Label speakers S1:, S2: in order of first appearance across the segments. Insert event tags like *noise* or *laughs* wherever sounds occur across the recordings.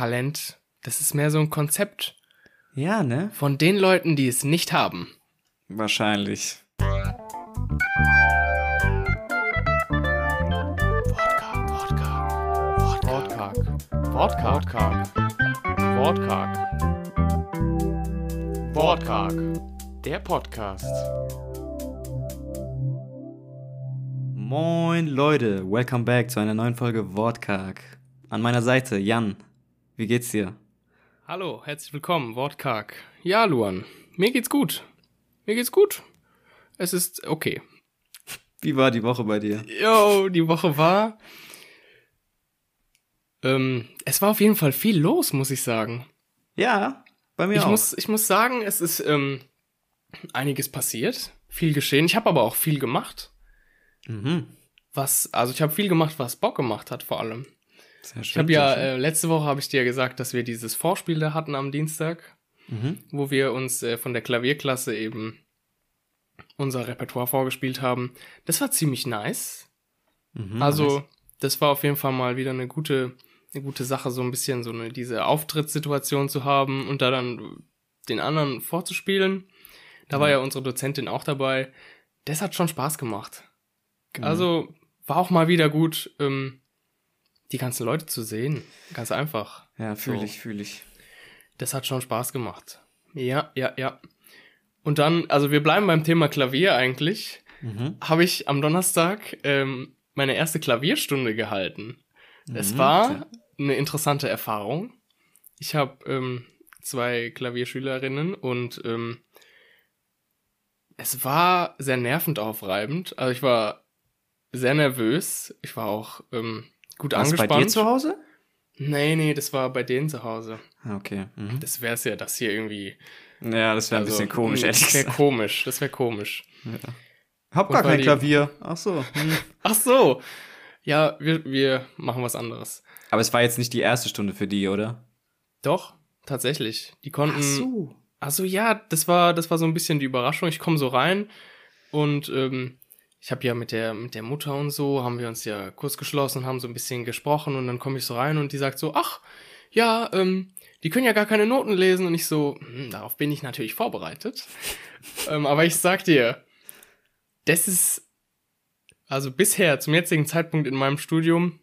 S1: Talent. Das ist mehr so ein Konzept
S2: Ja, ne?
S1: von den Leuten, die es nicht haben.
S2: Wahrscheinlich.
S1: Wortkarg. Wortkarg. Wortkarg. Wortkarg. Der Podcast.
S2: Moin Leute, welcome back zu einer neuen Folge Wortkarg. An meiner Seite Jan. Wie geht's dir?
S1: Hallo, herzlich willkommen, Wortkarg. Ja, Luan, mir geht's gut. Mir geht's gut. Es ist okay.
S2: Wie war die Woche bei dir?
S1: Jo, die Woche war. Ähm, es war auf jeden Fall viel los, muss ich sagen.
S2: Ja, bei mir
S1: Ich
S2: auch.
S1: muss, ich muss sagen, es ist ähm, einiges passiert, viel geschehen. Ich habe aber auch viel gemacht.
S2: mhm.
S1: Was, also ich habe viel gemacht, was Bock gemacht hat, vor allem.
S2: Sehr
S1: Ich
S2: schön.
S1: habe ja, äh, letzte Woche habe ich dir ja gesagt, dass wir dieses Vorspiel da hatten am Dienstag,
S2: mhm.
S1: wo wir uns äh, von der Klavierklasse eben unser Repertoire vorgespielt haben. Das war ziemlich nice.
S2: Mhm,
S1: Also,
S2: nice.
S1: das war auf jeden Fall mal wieder eine gute, eine gute Sache, so ein bisschen so eine, diese Auftrittssituation zu haben und da dann den anderen vorzuspielen. Da war ja unsere Dozentin auch dabei. Das hat schon Spaß gemacht.
S2: Mhm.
S1: Also, war auch mal wieder gut, ähm, die ganzen Leute zu sehen. Ganz einfach.
S2: Ja, fühle
S1: so.
S2: ich, fühle ich.
S1: Das hat schon Spaß gemacht. Ja, ja, ja. Und dann, also wir bleiben beim Thema Klavier eigentlich.
S2: Mhm.
S1: Habe ich am Donnerstag ähm, meine erste Klavierstunde gehalten. Es
S2: Mhm,
S1: war
S2: sehr-
S1: eine interessante Erfahrung. Ich habe ähm, zwei Klavierschülerinnen und ähm, es war sehr nervend aufreibend. Also ich war sehr nervös. Ich war auch ähm, gut
S2: War's
S1: angespannt.
S2: bei dir zu Hause?
S1: Nee, nee, das war bei denen zu Hause.
S2: Ah, Okay. Mhm.
S1: Das wäre es ja, das hier irgendwie.
S2: Ja, das wäre ein
S1: also,
S2: bisschen komisch, ehrlich
S1: Das wäre
S2: gesagt.
S1: komisch, das wäre komisch.
S2: Hab
S1: Und
S2: gar kein
S1: die-
S2: Klavier. Ach so. *laughs* Hm.
S1: Ach so. Ja, wir, wir machen was anderes.
S2: Aber es war jetzt nicht die erste Stunde für die, oder?
S1: Doch, tatsächlich. Die konnten.
S2: so.
S1: Ach so, ja, das war, das war so ein bisschen die Überraschung. Ich komme so rein und ähm, ich habe ja mit der, mit der Mutter und so, haben wir uns ja kurz geschlossen, haben so ein bisschen gesprochen und dann komme ich so rein und die sagt so, ach, ja, ähm, die können ja gar keine Noten lesen und ich so, hm, darauf bin ich natürlich vorbereitet. *laughs* ähm, aber ich sag dir, das ist, also bisher, zum jetzigen Zeitpunkt in meinem Studium,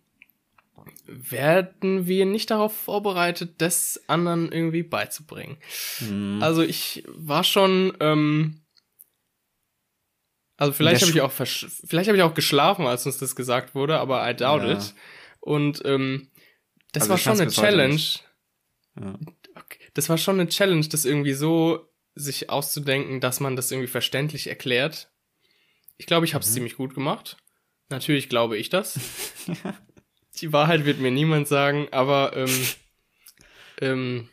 S1: werden wir nicht darauf vorbereitet, das anderen irgendwie beizubringen.
S2: Mhm.
S1: Also ich war schon, ähm, also vielleicht habe ich auch vielleicht habe ich auch geschlafen, als uns das gesagt wurde, aber I doubt
S2: Ja.
S1: it. Und ähm, das
S2: Also
S1: war schon eine Challenge.
S2: Ja.
S1: Okay. Das war schon eine Challenge, das irgendwie so sich auszudenken, dass man das irgendwie verständlich erklärt. Ich glaube, ich habe es
S2: Mhm.
S1: ziemlich gut gemacht. Natürlich glaube ich das. *laughs* Die Wahrheit wird mir niemand sagen, aber ähm, ähm,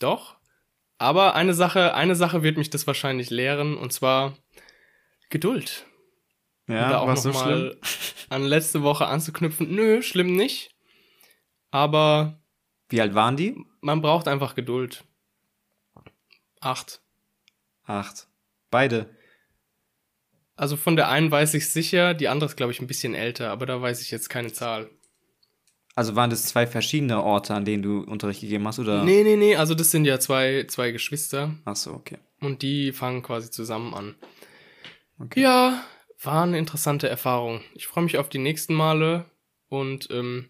S1: doch. Aber eine Sache, eine Sache wird mich das wahrscheinlich lehren, und zwar Geduld. Um da
S2: Ja,
S1: auch
S2: war so
S1: noch
S2: schlimm.
S1: mal *laughs* an letzte Woche anzuknüpfen. Nö, schlimm nicht. Aber
S2: Wie alt waren die?
S1: man braucht einfach Geduld. Acht.
S2: Acht. Beide.
S1: Also von der einen weiß ich sicher, die andere ist, glaube ich, ein bisschen älter, aber da weiß ich jetzt keine Zahl.
S2: Also waren das zwei verschiedene Orte, an denen du Unterricht gegeben hast, oder?
S1: Nee, nee, nee, also das sind ja zwei, zwei Geschwister
S2: Ach so, okay.
S1: und die fangen quasi zusammen an.
S2: Okay.
S1: Ja, war eine interessante Erfahrung. Ich freue mich auf die nächsten Male und ähm,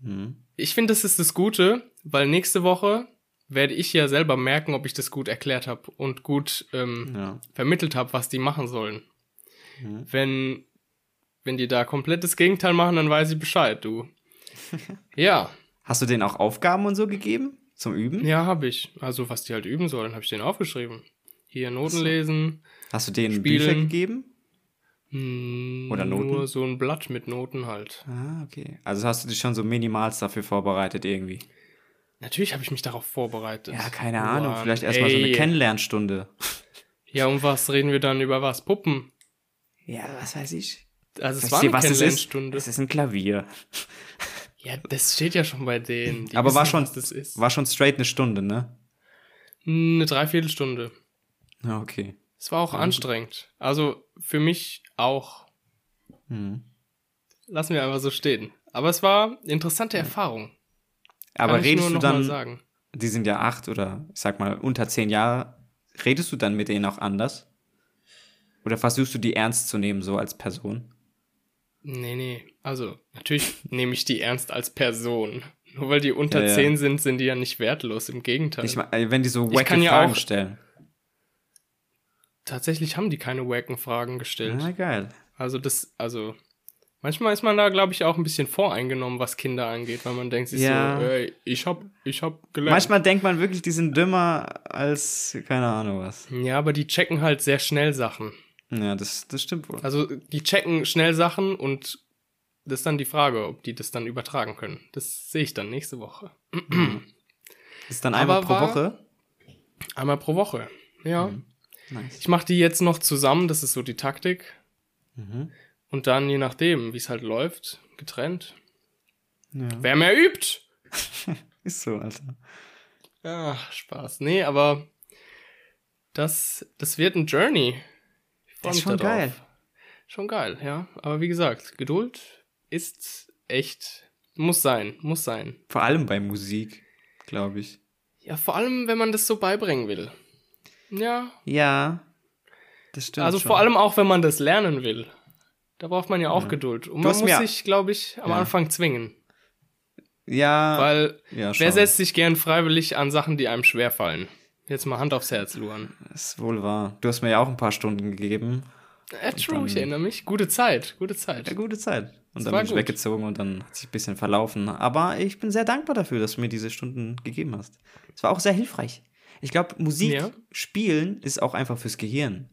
S2: Mhm.
S1: ich finde, das ist das Gute, weil nächste Woche werde ich ja selber merken, ob ich das gut erklärt habe und gut ähm,
S2: Ja.
S1: vermittelt habe, was die machen sollen.
S2: Mhm.
S1: Wenn, wenn die da komplett das Gegenteil machen, dann weiß ich Bescheid, du. *laughs* ja,
S2: Hast du denen auch Aufgaben und so gegeben? Zum Üben?
S1: ja, habe ich. Also, was die halt üben sollen, habe ich denen aufgeschrieben. Hier Noten
S2: so.
S1: lesen.
S2: Hast du denen
S1: Spielen.
S2: Bücher gegeben?
S1: Hm,
S2: Oder Noten?
S1: Nur so ein Blatt mit Noten halt.
S2: Ah, okay. Also hast du dich schon so minimals dafür vorbereitet irgendwie?
S1: Natürlich habe ich mich darauf vorbereitet.
S2: Ja, keine
S1: Mann,
S2: Ahnung. Vielleicht erstmal so eine. Kennenlernstunde. *laughs*
S1: Ja, und was reden wir dann über was? Puppen.
S2: Ja, was weiß ich.
S1: Also, es
S2: Weißt
S1: war eine
S2: was es ist?
S1: Kennenlernstunde.
S2: Es ist ein Klavier. *laughs*
S1: Ja, das steht ja schon bei denen. Die
S2: Aber war schon,
S1: das ist.
S2: war schon straight eine Stunde, ne?
S1: Eine Dreiviertelstunde.
S2: Ja, okay.
S1: Es war auch anstrengend. Also für mich auch.
S2: Mhm.
S1: Lassen wir einfach so stehen. Aber es war interessante Erfahrung.
S2: Aber
S1: Kann ich
S2: redest du dann,
S1: sagen.
S2: die sind ja acht oder ich sag mal unter zehn Jahre, redest du dann mit denen auch anders? Oder versuchst du die ernst zu nehmen, so als Person?
S1: Nee, nee. Also, natürlich *laughs* nehme ich die ernst als Person. Nur weil die unter
S2: Ja, ja.
S1: 10 sind, sind die ja nicht wertlos. Im Gegenteil.
S2: Ich wenn die so wacke
S1: kann ja
S2: Fragen
S1: auch-
S2: stellen.
S1: Tatsächlich haben die keine wacken Fragen gestellt.
S2: Na geil.
S1: Also, das, also. Manchmal ist man da, glaube ich, auch ein bisschen voreingenommen, was Kinder angeht, weil man denkt sich
S2: Ja.
S1: so, ey, ich hab, ich hab gelernt.
S2: Manchmal denkt man wirklich, die sind dümmer als keine Ahnung was.
S1: Ja, aber die checken halt sehr schnell Sachen.
S2: Ja, das, das stimmt wohl.
S1: Also, die checken schnell Sachen und das ist dann die Frage, ob die das dann übertragen können. Das sehe ich dann nächste Woche.
S2: Das ist dann einmal
S1: aber
S2: pro
S1: war-
S2: Woche.
S1: Einmal pro Woche. Ja.
S2: Mhm. Nice.
S1: Ich mache die jetzt noch zusammen, das ist so die Taktik.
S2: Mhm.
S1: Und dann, je nachdem, wie es halt läuft, getrennt.
S2: Ja.
S1: Wer mehr übt? *laughs*
S2: Ist so, Alter.
S1: Ja, Spaß. Nee, aber das, das wird ein Journey.
S2: Das ist schon geil.
S1: Schon geil, ja. Aber wie gesagt, Geduld ist echt, muss sein, muss sein.
S2: Vor allem bei Musik, glaube ich.
S1: Ja, vor allem, wenn man das so beibringen will. Ja,
S2: Ja, das stimmt.
S1: also
S2: schon.
S1: vor allem auch, wenn man das lernen will. Da braucht man ja auch Geduld. Und
S2: Du
S1: man muss sich, glaube ich, am
S2: Ja.
S1: Anfang zwingen.
S2: Ja,
S1: Weil
S2: ja,
S1: wer setzt sich gern freiwillig an Sachen, die einem schwerfallen? Jetzt mal Hand aufs Herz, Luan.
S2: ist wohl wahr. Du hast mir ja auch ein paar Stunden gegeben.
S1: Äh, true,
S2: dann-
S1: ich erinnere mich. Gute Zeit, gute Zeit.
S2: Ja, gute Zeit. Und
S1: Das
S2: dann bin ich
S1: gut.
S2: weggezogen und dann hat sich ein bisschen verlaufen. Aber ich bin sehr dankbar dafür, dass du mir diese Stunden gegeben hast. Es war auch sehr hilfreich. Ich glaube, Musik
S1: Ja.
S2: spielen ist auch einfach fürs Gehirn.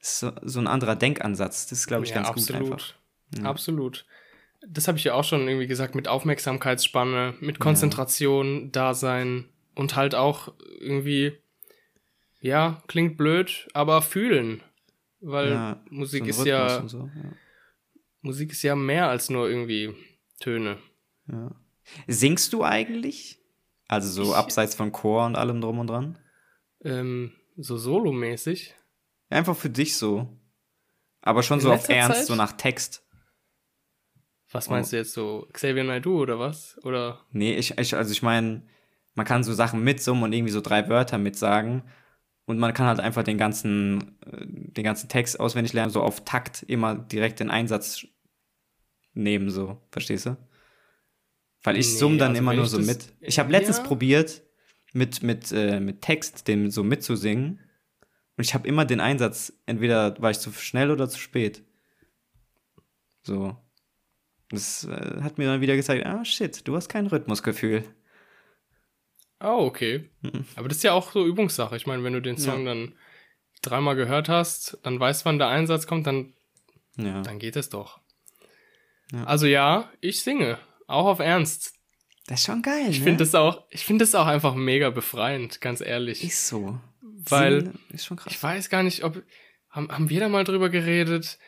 S2: Ist so, so ein anderer Denkansatz. Das ist, glaube ich,
S1: ja,
S2: ganz gut
S1: absolut.
S2: einfach.
S1: Absolut. Das habe ich ja auch schon irgendwie gesagt, mit Aufmerksamkeitsspanne, mit Konzentration, Dasein und halt auch irgendwie, ja, klingt blöd, aber fühlen. Weil
S2: Ja,
S1: Musik
S2: so
S1: ist ja,
S2: So, ja.
S1: Musik ist ja mehr als nur irgendwie Töne.
S2: Ja. Singst du eigentlich? Also so
S1: Ich-
S2: abseits von Chor und allem drum und dran?
S1: Ähm, so solomäßig.
S2: Einfach für dich so. Aber schon
S1: In
S2: so auf Ernst,
S1: Zeit?
S2: so nach Text.
S1: Was
S2: Oh.
S1: meinst du jetzt so? Xavier Naidoo oder was? Oder?
S2: Nee, ich, ich also ich meine, man kann so Sachen mitsummen und irgendwie so drei Wörter mitsagen. Und man kann halt einfach den ganzen, äh, den ganzen Text auswendig lernen, so auf Takt immer direkt den Einsatz nehmen, so. Verstehst du? Weil ich
S1: Nee,
S2: summe dann
S1: also
S2: immer nur so mit. Ich habe letztens
S1: Ja.
S2: probiert, mit, mit, äh, mit Text dem so mitzusingen. Und ich habe immer den Einsatz, entweder war ich zu schnell oder zu spät. So. Das äh, hat mir dann wieder gezeigt, ah shit, du hast kein Rhythmusgefühl.
S1: Oh, okay.
S2: Mhm.
S1: Aber das ist ja auch so Übungssache. Ich meine, wenn du den Song dann dreimal gehört hast, dann weißt, wann der Einsatz kommt, dann,
S2: Ja.
S1: dann geht es doch.
S2: Ja.
S1: Also ja, ich singe. Auch auf Ernst.
S2: Das ist schon geil,
S1: Ich
S2: ne?
S1: finde das auch, ich finde das auch einfach mega befreiend, ganz ehrlich.
S2: Ist so.
S1: Weil-
S2: Ist schon krass.
S1: Ich weiß gar nicht, ob, haben, haben wir da mal drüber geredet?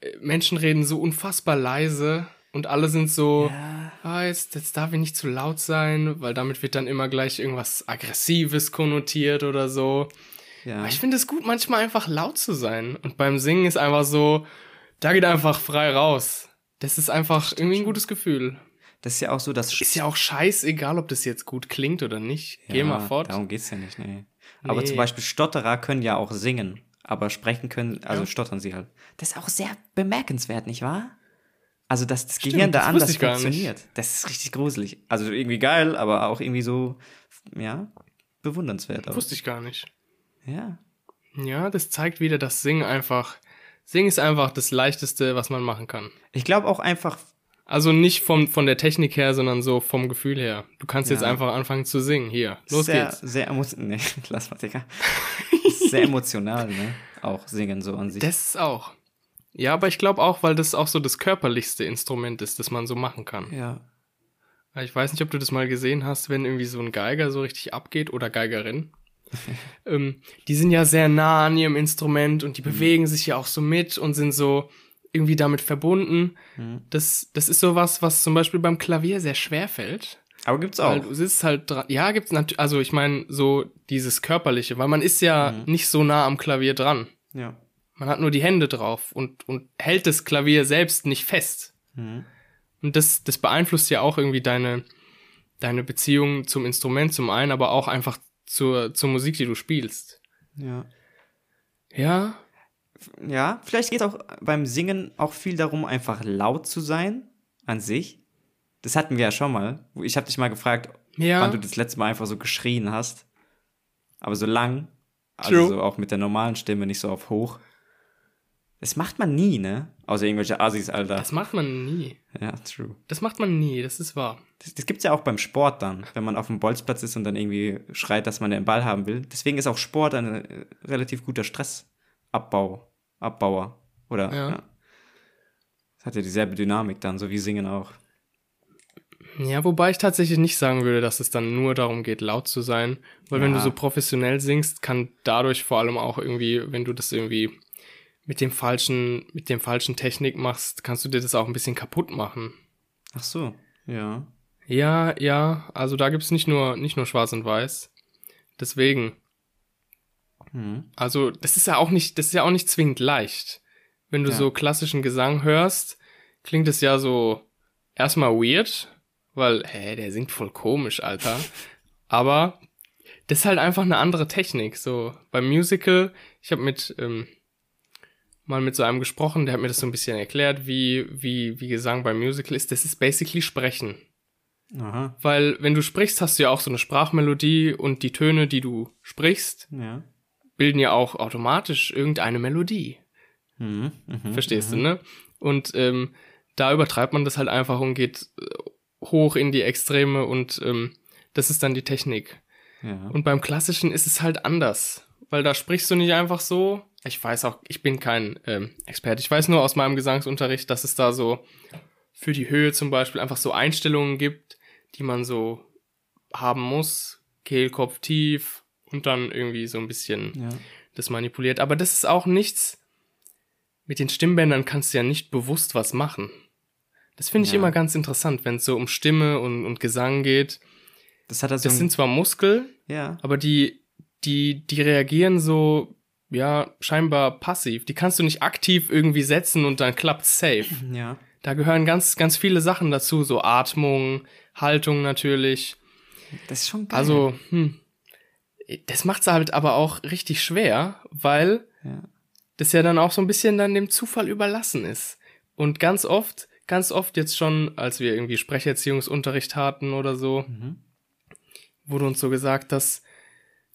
S1: Äh, Menschen reden so unfassbar leise und alle sind so,
S2: Ja.
S1: ah, jetzt, jetzt darf ich nicht zu laut sein, weil damit wird dann immer gleich irgendwas Aggressives konnotiert oder so.
S2: ja.
S1: Aber ich finde es gut, manchmal einfach laut zu sein. Und beim Singen ist einfach so, da geht einfach frei raus. Das ist einfach irgendwie ein gutes Gefühl.
S2: Das ist ja auch so, dass
S1: Ist ja auch scheißegal, ob das jetzt gut klingt oder nicht. Geh
S2: Ja,
S1: mal fort.
S2: Darum geht's ja nicht, nee. Aber
S1: Nee.
S2: zum Beispiel Stotterer können ja auch singen, aber sprechen können, also
S1: Ja.
S2: stottern sie halt. Das ist auch sehr bemerkenswert, nicht wahr? Also, dass das
S1: Stimmt,
S2: Gehirn da
S1: das
S2: anders funktioniert. Das ist richtig gruselig. Also irgendwie geil, aber auch irgendwie so, ja, bewundernswert. Auch.
S1: Wusste ich gar nicht.
S2: Ja.
S1: Ja, das zeigt wieder, dass Singen einfach, Singen ist einfach das Leichteste, was man machen kann.
S2: Ich glaube auch einfach,
S1: Also nicht vom, von der Technik her, sondern so vom Gefühl her. Du kannst jetzt
S2: Ja.
S1: einfach anfangen zu singen. Hier, los
S2: sehr,
S1: geht's.
S2: sehr emotional. Nee, *laughs* lass mal, Digga. *laughs* sehr emotional, ne? Auch singen so an sich.
S1: Das ist auch. Ja, aber ich glaube auch, weil das auch so das körperlichste Instrument ist, das man so machen kann.
S2: ja.
S1: Ich weiß nicht, ob du das mal gesehen hast, wenn irgendwie so ein Geiger so richtig abgeht oder Geigerin. *laughs* ähm, die sind ja sehr nah an ihrem Instrument und die bewegen sich ja auch so mit und sind so irgendwie damit verbunden.
S2: Mhm.
S1: Das, das ist sowas, was zum Beispiel beim Klavier sehr schwer fällt.
S2: Aber gibt's
S1: Weil
S2: auch.
S1: du sitzt halt dran. Ja, gibt's natürlich, also ich meine, so dieses Körperliche, weil man ist ja
S2: Mhm.
S1: nicht so nah am Klavier dran.
S2: Ja.
S1: Man hat nur die Hände drauf und, und hält das Klavier selbst nicht fest.
S2: Mhm.
S1: Und das, das beeinflusst ja auch irgendwie deine, deine Beziehung zum Instrument zum einen, aber auch einfach zur, zur Musik, die du spielst.
S2: Ja.
S1: Ja,
S2: Ja, vielleicht geht es auch beim Singen auch viel darum, einfach laut zu sein an sich. Das hatten wir ja schon mal. Ich habe dich mal gefragt,
S1: Ja.
S2: wann du das letzte Mal einfach so geschrien hast. Aber so lang. Also
S1: True.
S2: so auch mit der normalen Stimme, nicht so auf hoch. Das macht man nie, ne? Außer irgendwelche Assis, Alter.
S1: das macht man nie.
S2: ja, true.
S1: Das macht man nie, das ist wahr.
S2: Das, das gibt's ja auch beim Sport dann, wenn man auf dem Bolzplatz ist und dann irgendwie schreit, dass man den Ball haben will. Deswegen ist auch Sport ein äh, relativ guter Stressabbau, Abbauer. Oder?
S1: Ja.
S2: Das hat ja dieselbe Dynamik dann, so wie Singen auch.
S1: Ja, wobei ich tatsächlich nicht sagen würde, dass es dann nur darum geht, laut zu sein. Weil wenn
S2: Ja.
S1: du so professionell singst, kann dadurch vor allem auch irgendwie, wenn du das irgendwie mit dem falschen, mit dem falschen Technik machst, kannst du dir das auch ein bisschen kaputt machen.
S2: Ach so, ja.
S1: Ja, ja, also da gibt's nicht nur, nicht nur schwarz und weiß. Deswegen.
S2: Mhm.
S1: Also, das ist ja auch nicht, das ist ja auch nicht zwingend leicht. Wenn du
S2: Ja.
S1: so klassischen Gesang hörst, klingt es ja so erstmal weird, weil, hä, der singt voll komisch, Alter. *laughs* Aber das ist halt einfach eine andere Technik. So beim Musical, ich habe mit ähm, mal mit so einem gesprochen, der hat mir das so ein bisschen erklärt, wie wie wie Gesang beim Musical ist. Das ist basically Sprechen.
S2: Aha,
S1: Weil wenn du sprichst, hast du ja auch so eine Sprachmelodie und die Töne, die du sprichst,
S2: ja.
S1: Bilden ja auch automatisch irgendeine Melodie.
S2: Mhm. Mhm.
S1: Verstehst du, ne? Und ähm, da übertreibt man das halt einfach und geht äh, hoch in die Extreme und ähm, das ist dann die Technik.
S2: Ja.
S1: Und beim Klassischen ist es halt anders, weil da sprichst du nicht einfach so. Ich weiß auch, ich bin kein ähm, Experte. Ich weiß nur aus meinem Gesangsunterricht, dass es da so für die Höhe zum Beispiel einfach so Einstellungen gibt, die man so haben muss. Kehlkopf tief und dann irgendwie so ein bisschen
S2: ja.
S1: das manipuliert. Aber das ist auch nichts. Mit den Stimmbändern kannst du ja nicht bewusst was machen. Das finde ich
S2: Ja.
S1: immer ganz interessant, wenn es so um Stimme und, und Gesang geht.
S2: Das hat also.
S1: Das sind zwar Muskel,
S2: ja.
S1: aber die, die, die reagieren so, ja, scheinbar passiv. Die kannst du nicht aktiv irgendwie setzen und dann klappt's safe. *laughs*
S2: Ja.
S1: Da gehören ganz, ganz viele Sachen dazu, so Atmung, Haltung natürlich.
S2: Das ist schon geil.
S1: Also, hm, das macht's halt aber auch richtig schwer, weil
S2: Ja.
S1: das ja dann auch so ein bisschen dann dem Zufall überlassen ist. Und ganz oft, ganz oft jetzt schon, als wir irgendwie Sprecherziehungsunterricht hatten oder so,
S2: Mhm.
S1: wurde uns so gesagt, dass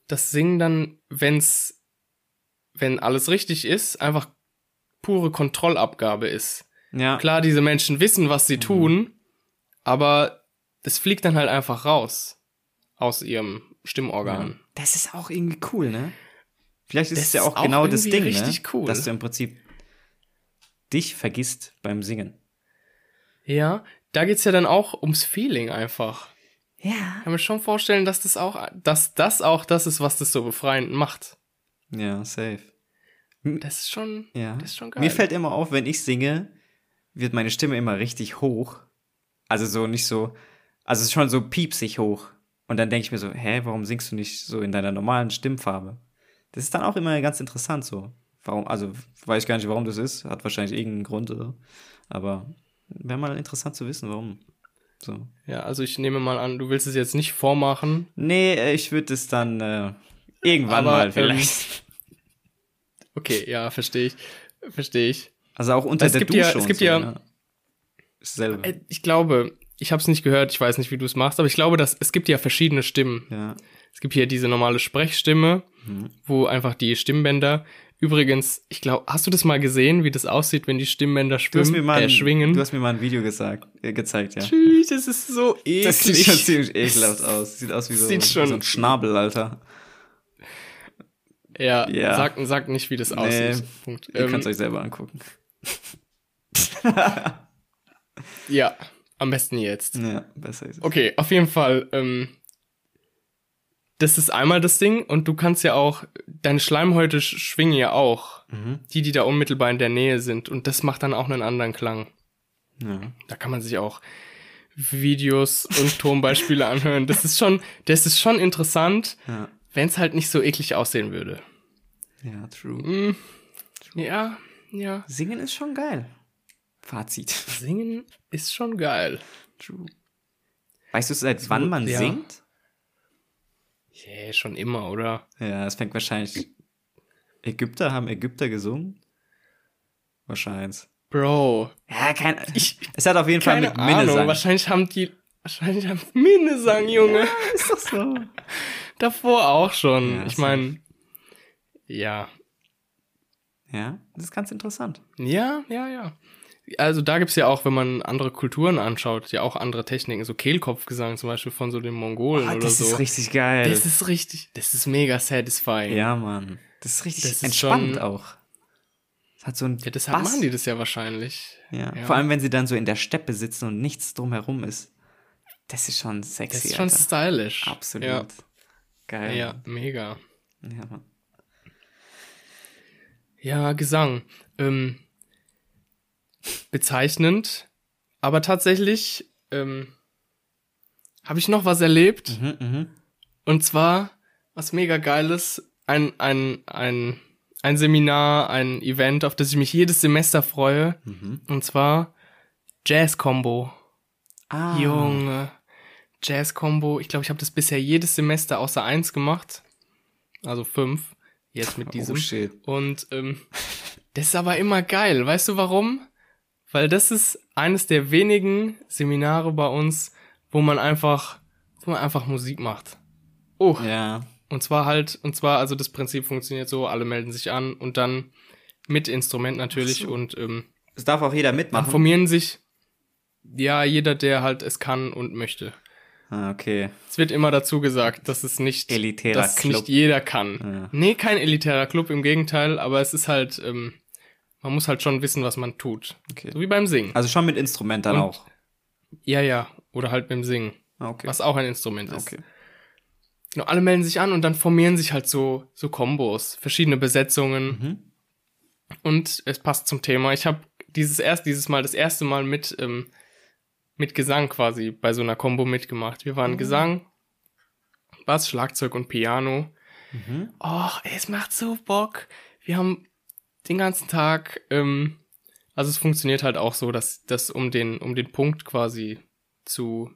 S1: das Singen dann, wenn's, wenn alles richtig ist, einfach pure Kontrollabgabe ist.
S2: Ja.
S1: Klar, diese Menschen wissen, was
S2: Mhm.
S1: sie tun, aber das fliegt dann halt einfach raus aus ihrem Stimmorgan.
S2: Das ist auch irgendwie cool, ne? Vielleicht ist
S1: Das
S2: es ja auch
S1: auch
S2: genau das Ding, ne?
S1: cool.
S2: Dass du im Prinzip dich vergisst beim Singen.
S1: Ja, da geht's ja dann auch ums Feeling einfach.
S2: Ja.
S1: Ich kann mir schon vorstellen, dass das auch, dass das auch das ist, was das so befreiend macht.
S2: Ja, safe.
S1: Das ist schon,
S2: Ja.
S1: das ist schon geil.
S2: Mir fällt immer auf, wenn ich singe, wird meine Stimme immer richtig hoch. Also so nicht so, also es schon so piepsig hoch. Und dann denke ich mir so, hä, warum singst du nicht so in deiner normalen Stimmfarbe? Das ist dann auch immer ganz interessant so. Warum, also weiß ich gar nicht, warum das ist. Hat wahrscheinlich irgendeinen Grund. Oder? Aber wäre mal interessant zu wissen, warum. So.
S1: Ja, also ich nehme mal an, du willst es jetzt nicht vormachen.
S2: Nee, äh, ich würde es dann äh, irgendwann
S1: Aber,
S2: mal
S1: ähm,
S2: vielleicht.
S1: Okay, ja, verstehe ich. Verstehe ich.
S2: also auch unter
S1: es
S2: der
S1: gibt
S2: Dusche
S1: ja- es gibt
S2: so,
S1: ja-
S2: ne? Selber.
S1: Äh, Ich glaube, ich habe es nicht gehört, ich weiß nicht, wie du es machst, aber ich glaube, dass es gibt ja verschiedene Stimmen.
S2: Ja.
S1: Es gibt hier diese normale Sprechstimme,
S2: Mhm.
S1: wo einfach die Stimmbänder. Übrigens, ich glaube, hast du das mal gesehen, wie das aussieht, wenn die Stimmbänder
S2: Du
S1: schwimmen,
S2: mir mal
S1: äh, schwingen?
S2: du hast mir mal ein Video gesagt, äh, gezeigt, ja.
S1: Tschüss, das ist so eklig. *laughs*
S2: Das sieht schon ziemlich ekelhaft aus. Sieht aus wie so,
S1: Sieht schon-
S2: so ein Schnabel, Alter.
S1: Ja,
S2: Ja.
S1: Sag, sag nicht, wie das aussieht. Punkt.
S2: Ihr
S1: Ähm,
S2: könnt es euch selber angucken. *laughs*
S1: ja, am besten jetzt.
S2: Ja, besser ist es.
S1: Okay, auf jeden Fall. Ähm, das ist einmal das Ding und du kannst ja auch, deine Schleimhäute sch- schwingen ja auch.
S2: Mhm.
S1: Die, die da unmittelbar in der Nähe sind. Und das macht dann auch einen anderen Klang.
S2: Ja.
S1: Da kann man sich auch Videos und Tonbeispiele *laughs* anhören. Das ist schon, das ist schon interessant,
S2: Ja.
S1: wenn es halt nicht so eklig aussehen würde.
S2: ja, true.
S1: Mm, ja, ja.
S2: Singen ist schon geil. Fazit.
S1: Singen ist schon geil.
S2: True. Weißt du, seit wann man
S1: ja.
S2: singt?
S1: Yeah, schon immer, oder?
S2: Ja, es fängt wahrscheinlich. Ägypter haben Ägypter gesungen? Wahrscheinlich.
S1: Bro.
S2: Ja, kein. Ich, es hat auf jeden Fall mit
S1: Ahnung.
S2: Minnesang.
S1: Wahrscheinlich haben die. Wahrscheinlich haben Minnesang, Junge.
S2: ist doch so. *laughs*
S1: Davor auch schon.
S2: Ja,
S1: ich meine. Ja.
S2: Ja, das ist ganz interessant.
S1: Ja, ja, ja. Also da gibt's ja auch, wenn man andere Kulturen anschaut, ja auch andere Techniken, so Kehlkopfgesang zum Beispiel von so den Mongolen
S2: Ah,
S1: oder
S2: das
S1: so.
S2: ist richtig geil.
S1: das ist richtig, das ist mega satisfying.
S2: ja, Mann. Das ist richtig
S1: Das ist
S2: entspannt
S1: schon-
S2: auch. Es hat so ein
S1: Ja, deshalb
S2: Bass.
S1: machen die das ja wahrscheinlich.
S2: Ja.
S1: Ja.
S2: Vor allem, wenn sie dann so in der Steppe sitzen und nichts drumherum ist. Das ist schon sexy.
S1: Das ist schon
S2: Alter.
S1: stylisch.
S2: Absolut.
S1: Ja,
S2: Geil.
S1: ja mega.
S2: Ja Mann.
S1: Ja, Gesang. Ähm, bezeichnend. Aber tatsächlich ähm, habe ich noch was erlebt.
S2: Mhm, mhm.
S1: Und zwar, was mega geiles, ein, ein, ein, ein Seminar, ein Event, auf das ich mich jedes Semester freue.
S2: Mhm.
S1: Und zwar Jazz Combo.
S2: Ah.
S1: Junge. Jazz Combo. Ich glaube, ich habe das bisher jedes Semester außer eins gemacht. Also fünf. Jetzt mit diesem.
S2: Oh, shit.
S1: Und ähm, das ist aber immer geil. Weißt du warum? Weil das ist eines der wenigen Seminare bei uns, wo man einfach, wo man einfach Musik macht. Oh.
S2: Ja.
S1: Und zwar halt, und zwar, also das Prinzip funktioniert so, alle melden sich an und dann mit Instrument natürlich
S2: so.
S1: und ähm,
S2: Es darf auch jeder mitmachen.
S1: formieren sich, ja, jeder, der halt es kann und möchte.
S2: Ah, okay.
S1: Es wird immer dazu gesagt, dass es nicht,
S2: Elitärer
S1: dass
S2: Club.
S1: nicht jeder kann.
S2: Ja.
S1: Nee, kein elitärer Club, im Gegenteil, aber es ist halt, ähm, man muss halt schon wissen, was man tut.
S2: okay.
S1: So wie beim Singen.
S2: Also schon mit Instrument dann
S1: Und-
S2: auch.
S1: Ja, ja. Oder halt beim Singen,
S2: Ah, Okay.
S1: was auch ein Instrument ist.
S2: Okay.
S1: Genau, alle melden sich an und dann formieren sich halt so, so Kombos, verschiedene Besetzungen.
S2: Mhm.
S1: Und es passt zum Thema. Ich habe dieses erst dieses Mal das erste Mal mit ähm, mit Gesang quasi bei so einer Combo mitgemacht. Wir waren Gesang, Bass, Schlagzeug und Piano.
S2: Mhm.
S1: Och, es macht so Bock. Wir haben den ganzen Tag, ähm, also es funktioniert halt auch so, dass das um den um den Punkt quasi zu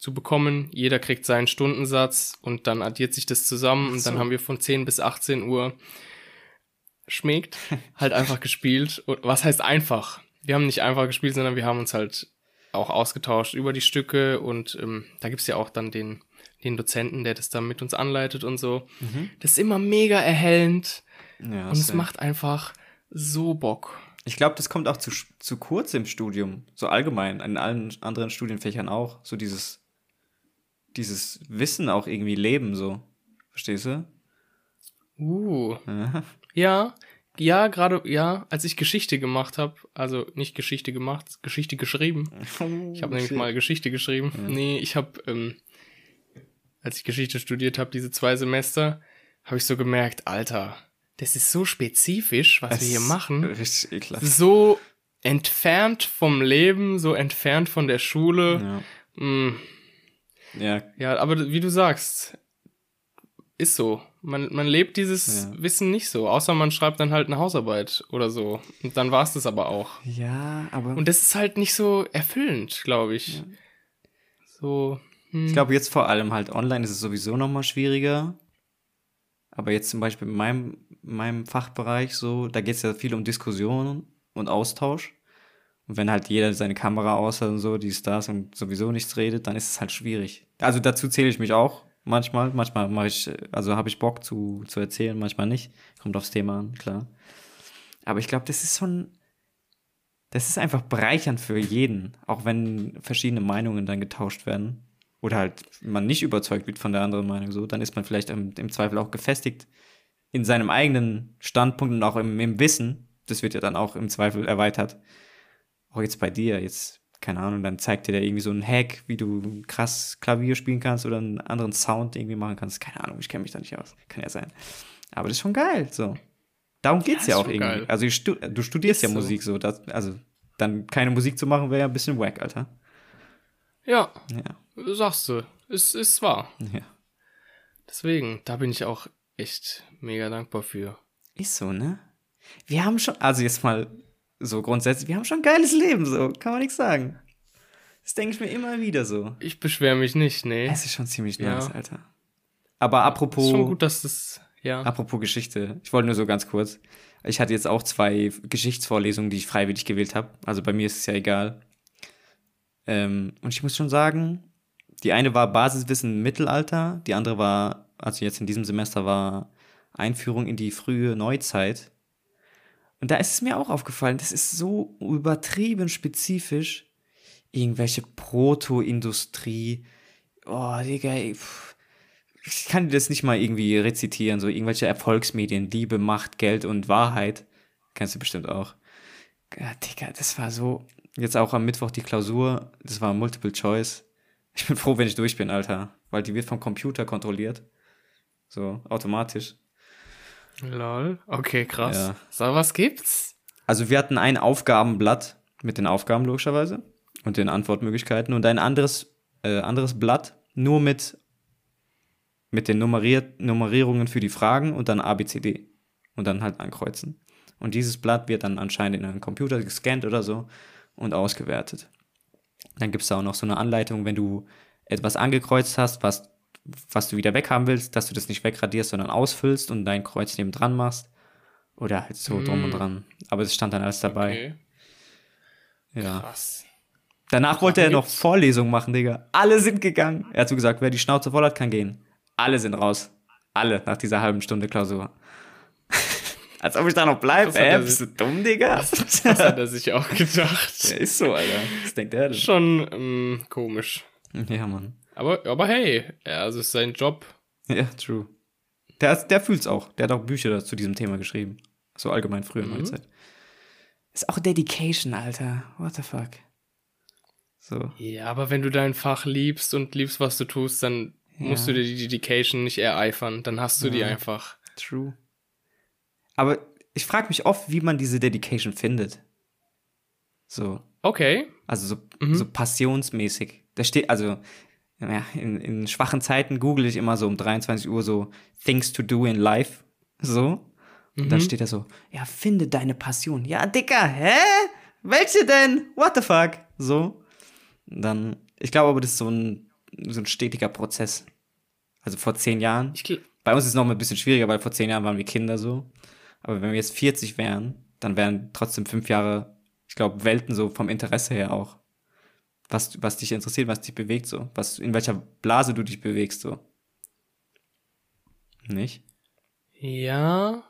S1: zu bekommen. Jeder kriegt seinen Stundensatz und dann addiert sich das zusammen und dann
S2: so.
S1: haben wir von 10 bis 18 Uhr schmeckt, *laughs* halt einfach gespielt. Und was heißt einfach? Wir haben nicht einfach gespielt, sondern wir haben uns halt auch ausgetauscht über die Stücke und ähm, da gibt's ja auch dann den, den Dozenten, der das dann mit uns anleitet und so.
S2: Mhm.
S1: Das ist immer mega erhellend
S2: Ja,
S1: und es macht einfach so Bock.
S2: Ich glaube, das kommt auch zu, zu kurz im Studium. So allgemein, in allen anderen Studienfächern auch. So dieses, dieses Wissen auch irgendwie leben, so. Verstehst du?
S1: Uh.
S2: Ja. *laughs*
S1: Ja, ja, gerade, ja, als ich Geschichte gemacht habe, also nicht Geschichte gemacht, Geschichte geschrieben. Ich habe nämlich mal Geschichte geschrieben. Nee, ich habe, ähm, als ich Geschichte studiert habe, diese zwei Semester, habe ich so gemerkt, Alter, das ist so spezifisch, was wir hier machen.
S2: Richtig ekelhaft.
S1: So entfernt vom Leben, so entfernt von der Schule.
S2: Ja.
S1: Mm,
S2: ja,
S1: ja, aber wie du sagst, ist so. Man, man lebt dieses
S2: Ja.
S1: Wissen nicht so, außer man schreibt dann halt eine Hausarbeit oder so. Und dann war es das aber auch.
S2: ja, aber
S1: Und das ist halt nicht so erfüllend, glaube ich. So. Hm.
S2: ich glaube, jetzt vor allem halt online ist es sowieso noch mal schwieriger. Aber jetzt zum Beispiel in meinem, meinem Fachbereich so, da geht es ja viel um Diskussionen und Austausch. Und wenn halt jeder seine Kamera aus hat und so, die Stars und sowieso nichts redet, dann ist es halt schwierig. Also dazu zähle ich mich auch manchmal. Manchmal mache ich, also habe ich Bock zu, zu erzählen, manchmal nicht. Kommt aufs Thema an, klar. Aber ich glaube, das ist schon, das ist einfach bereichernd für jeden, auch wenn verschiedene Meinungen dann getauscht werden. Oder halt man nicht überzeugt wird von der anderen Meinung so, dann ist man vielleicht im, im Zweifel auch gefestigt in seinem eigenen Standpunkt und auch im, im Wissen. Das wird ja dann auch im Zweifel erweitert. Auch jetzt bei dir, jetzt, keine Ahnung, dann zeigt dir der irgendwie so einen Hack, wie du krass Klavier spielen kannst oder einen anderen Sound irgendwie machen kannst. Keine Ahnung, ich kenne mich da nicht aus. Kann ja sein. Aber das ist schon geil, so. Darum geht's
S1: Ja,
S2: ja, auch irgendwie.
S1: geil.
S2: Also stu du studierst
S1: Ist
S2: ja
S1: so.
S2: Musik so. Das, also dann keine Musik zu machen, wäre ja ein bisschen wack, Alter.
S1: Ja,
S2: Ja,
S1: sagst du. Es ist wahr.
S2: ja.
S1: Deswegen, da bin ich auch echt mega dankbar für.
S2: Ist so, ne? Wir haben schon, also jetzt mal so grundsätzlich, wir haben schon ein geiles Leben, so, kann man nichts sagen. Das denke ich mir immer wieder so.
S1: Ich beschwere mich nicht, nee.
S2: Es ist schon ziemlich
S1: Ja.
S2: nice, Alter. Aber apropos,
S1: ist schon gut, dass das, ja.
S2: apropos Geschichte, ich wollte nur so ganz kurz. Ich hatte jetzt auch zwei Geschichtsvorlesungen, die ich freiwillig gewählt habe. Also bei mir ist es ja egal. Ähm, und ich muss schon sagen, die eine war Basiswissen Mittelalter, die andere war, also jetzt in diesem Semester war Einführung in die frühe Neuzeit. Und da ist es mir auch aufgefallen, das ist so übertrieben spezifisch. Irgendwelche Proto-Industrie. Oh, Digga, ey, ich kann dir das nicht mal irgendwie rezitieren. So irgendwelche Erfolgsmedien, Liebe, Macht, Geld und Wahrheit. Kennst du bestimmt auch. Ja, Digga, das war so. Jetzt auch am Mittwoch die Klausur, das war Multiple Choice. Ich bin froh, wenn ich durch bin, Alter. Weil die wird vom Computer kontrolliert. So, automatisch.
S1: Lol. Okay, krass.
S2: Ja.
S1: So, was gibt's?
S2: Also wir hatten ein Aufgabenblatt mit den Aufgaben logischerweise und den Antwortmöglichkeiten und ein anderes, äh, anderes Blatt nur mit, mit den Nummeriert, Nummerierungen für die Fragen und dann A, B, C, D und dann halt ankreuzen. Und dieses Blatt wird dann anscheinend in einen Computer gescannt oder so und ausgewertet. Dann gibt es da auch noch so eine Anleitung, wenn du etwas angekreuzt hast, was, was du wieder weghaben willst, dass du das nicht wegradierst, sondern ausfüllst und dein Kreuz neben dran machst. Oder halt so drum und
S1: Mm.
S2: dran. Aber es stand dann alles dabei.
S1: Okay,
S2: Ja.
S1: krass.
S2: Danach wollte er noch. Vorlesungen machen, Digga. Alle sind gegangen. Er hat so gesagt, wer die Schnauze voll hat, kann gehen. Alle sind raus. Alle nach dieser halben Stunde Klausur. Als ob ich da noch bleibe.
S1: Er
S2: bist du dumm, Digga? *laughs*
S1: Das hat er sich auch gedacht.
S2: Ja, ist so, Alter. Was denkt er denn?
S1: Schon ähm, komisch.
S2: Ja, Mann.
S1: Aber, aber hey, ja, also es ist sein Job.
S2: Ja, true. Der, der fühlt's auch. Der hat auch Bücher zu diesem Thema geschrieben. So allgemein früher
S1: Mhm.
S2: Neuzeit. Ist auch Dedication, Alter. What the fuck? So.
S1: Ja, aber wenn du dein Fach liebst und liebst, was du tust, dann musst du dir die Dedication nicht ereifern. Dann hast du die
S2: Ja.
S1: einfach.
S2: True. Aber ich frage mich oft, wie man diese Dedication findet. So.
S1: Okay.
S2: Also so,
S1: Mhm.
S2: so passionsmäßig. Da steht, also, ja, in, in schwachen Zeiten google ich immer so um 23 Uhr so Things to do in life. So. Und dann
S1: Mhm.
S2: steht da so, ja, finde deine Passion. Ja, Dicker, hä? Welche denn? What the fuck? So. Und dann, ich glaube aber, das ist so ein, so ein stetiger Prozess. Also vor zehn Jahren.
S1: Ich,
S2: Bei uns ist es noch mal ein bisschen schwieriger, weil vor zehn Jahren waren wir Kinder so. Aber wenn wir jetzt 40 wären, dann wären trotzdem fünf Jahre, ich glaube, Welten so vom Interesse her auch. Was, was dich interessiert, was dich bewegt so. Was, in welcher Blase du dich bewegst so. Nicht?
S1: ja.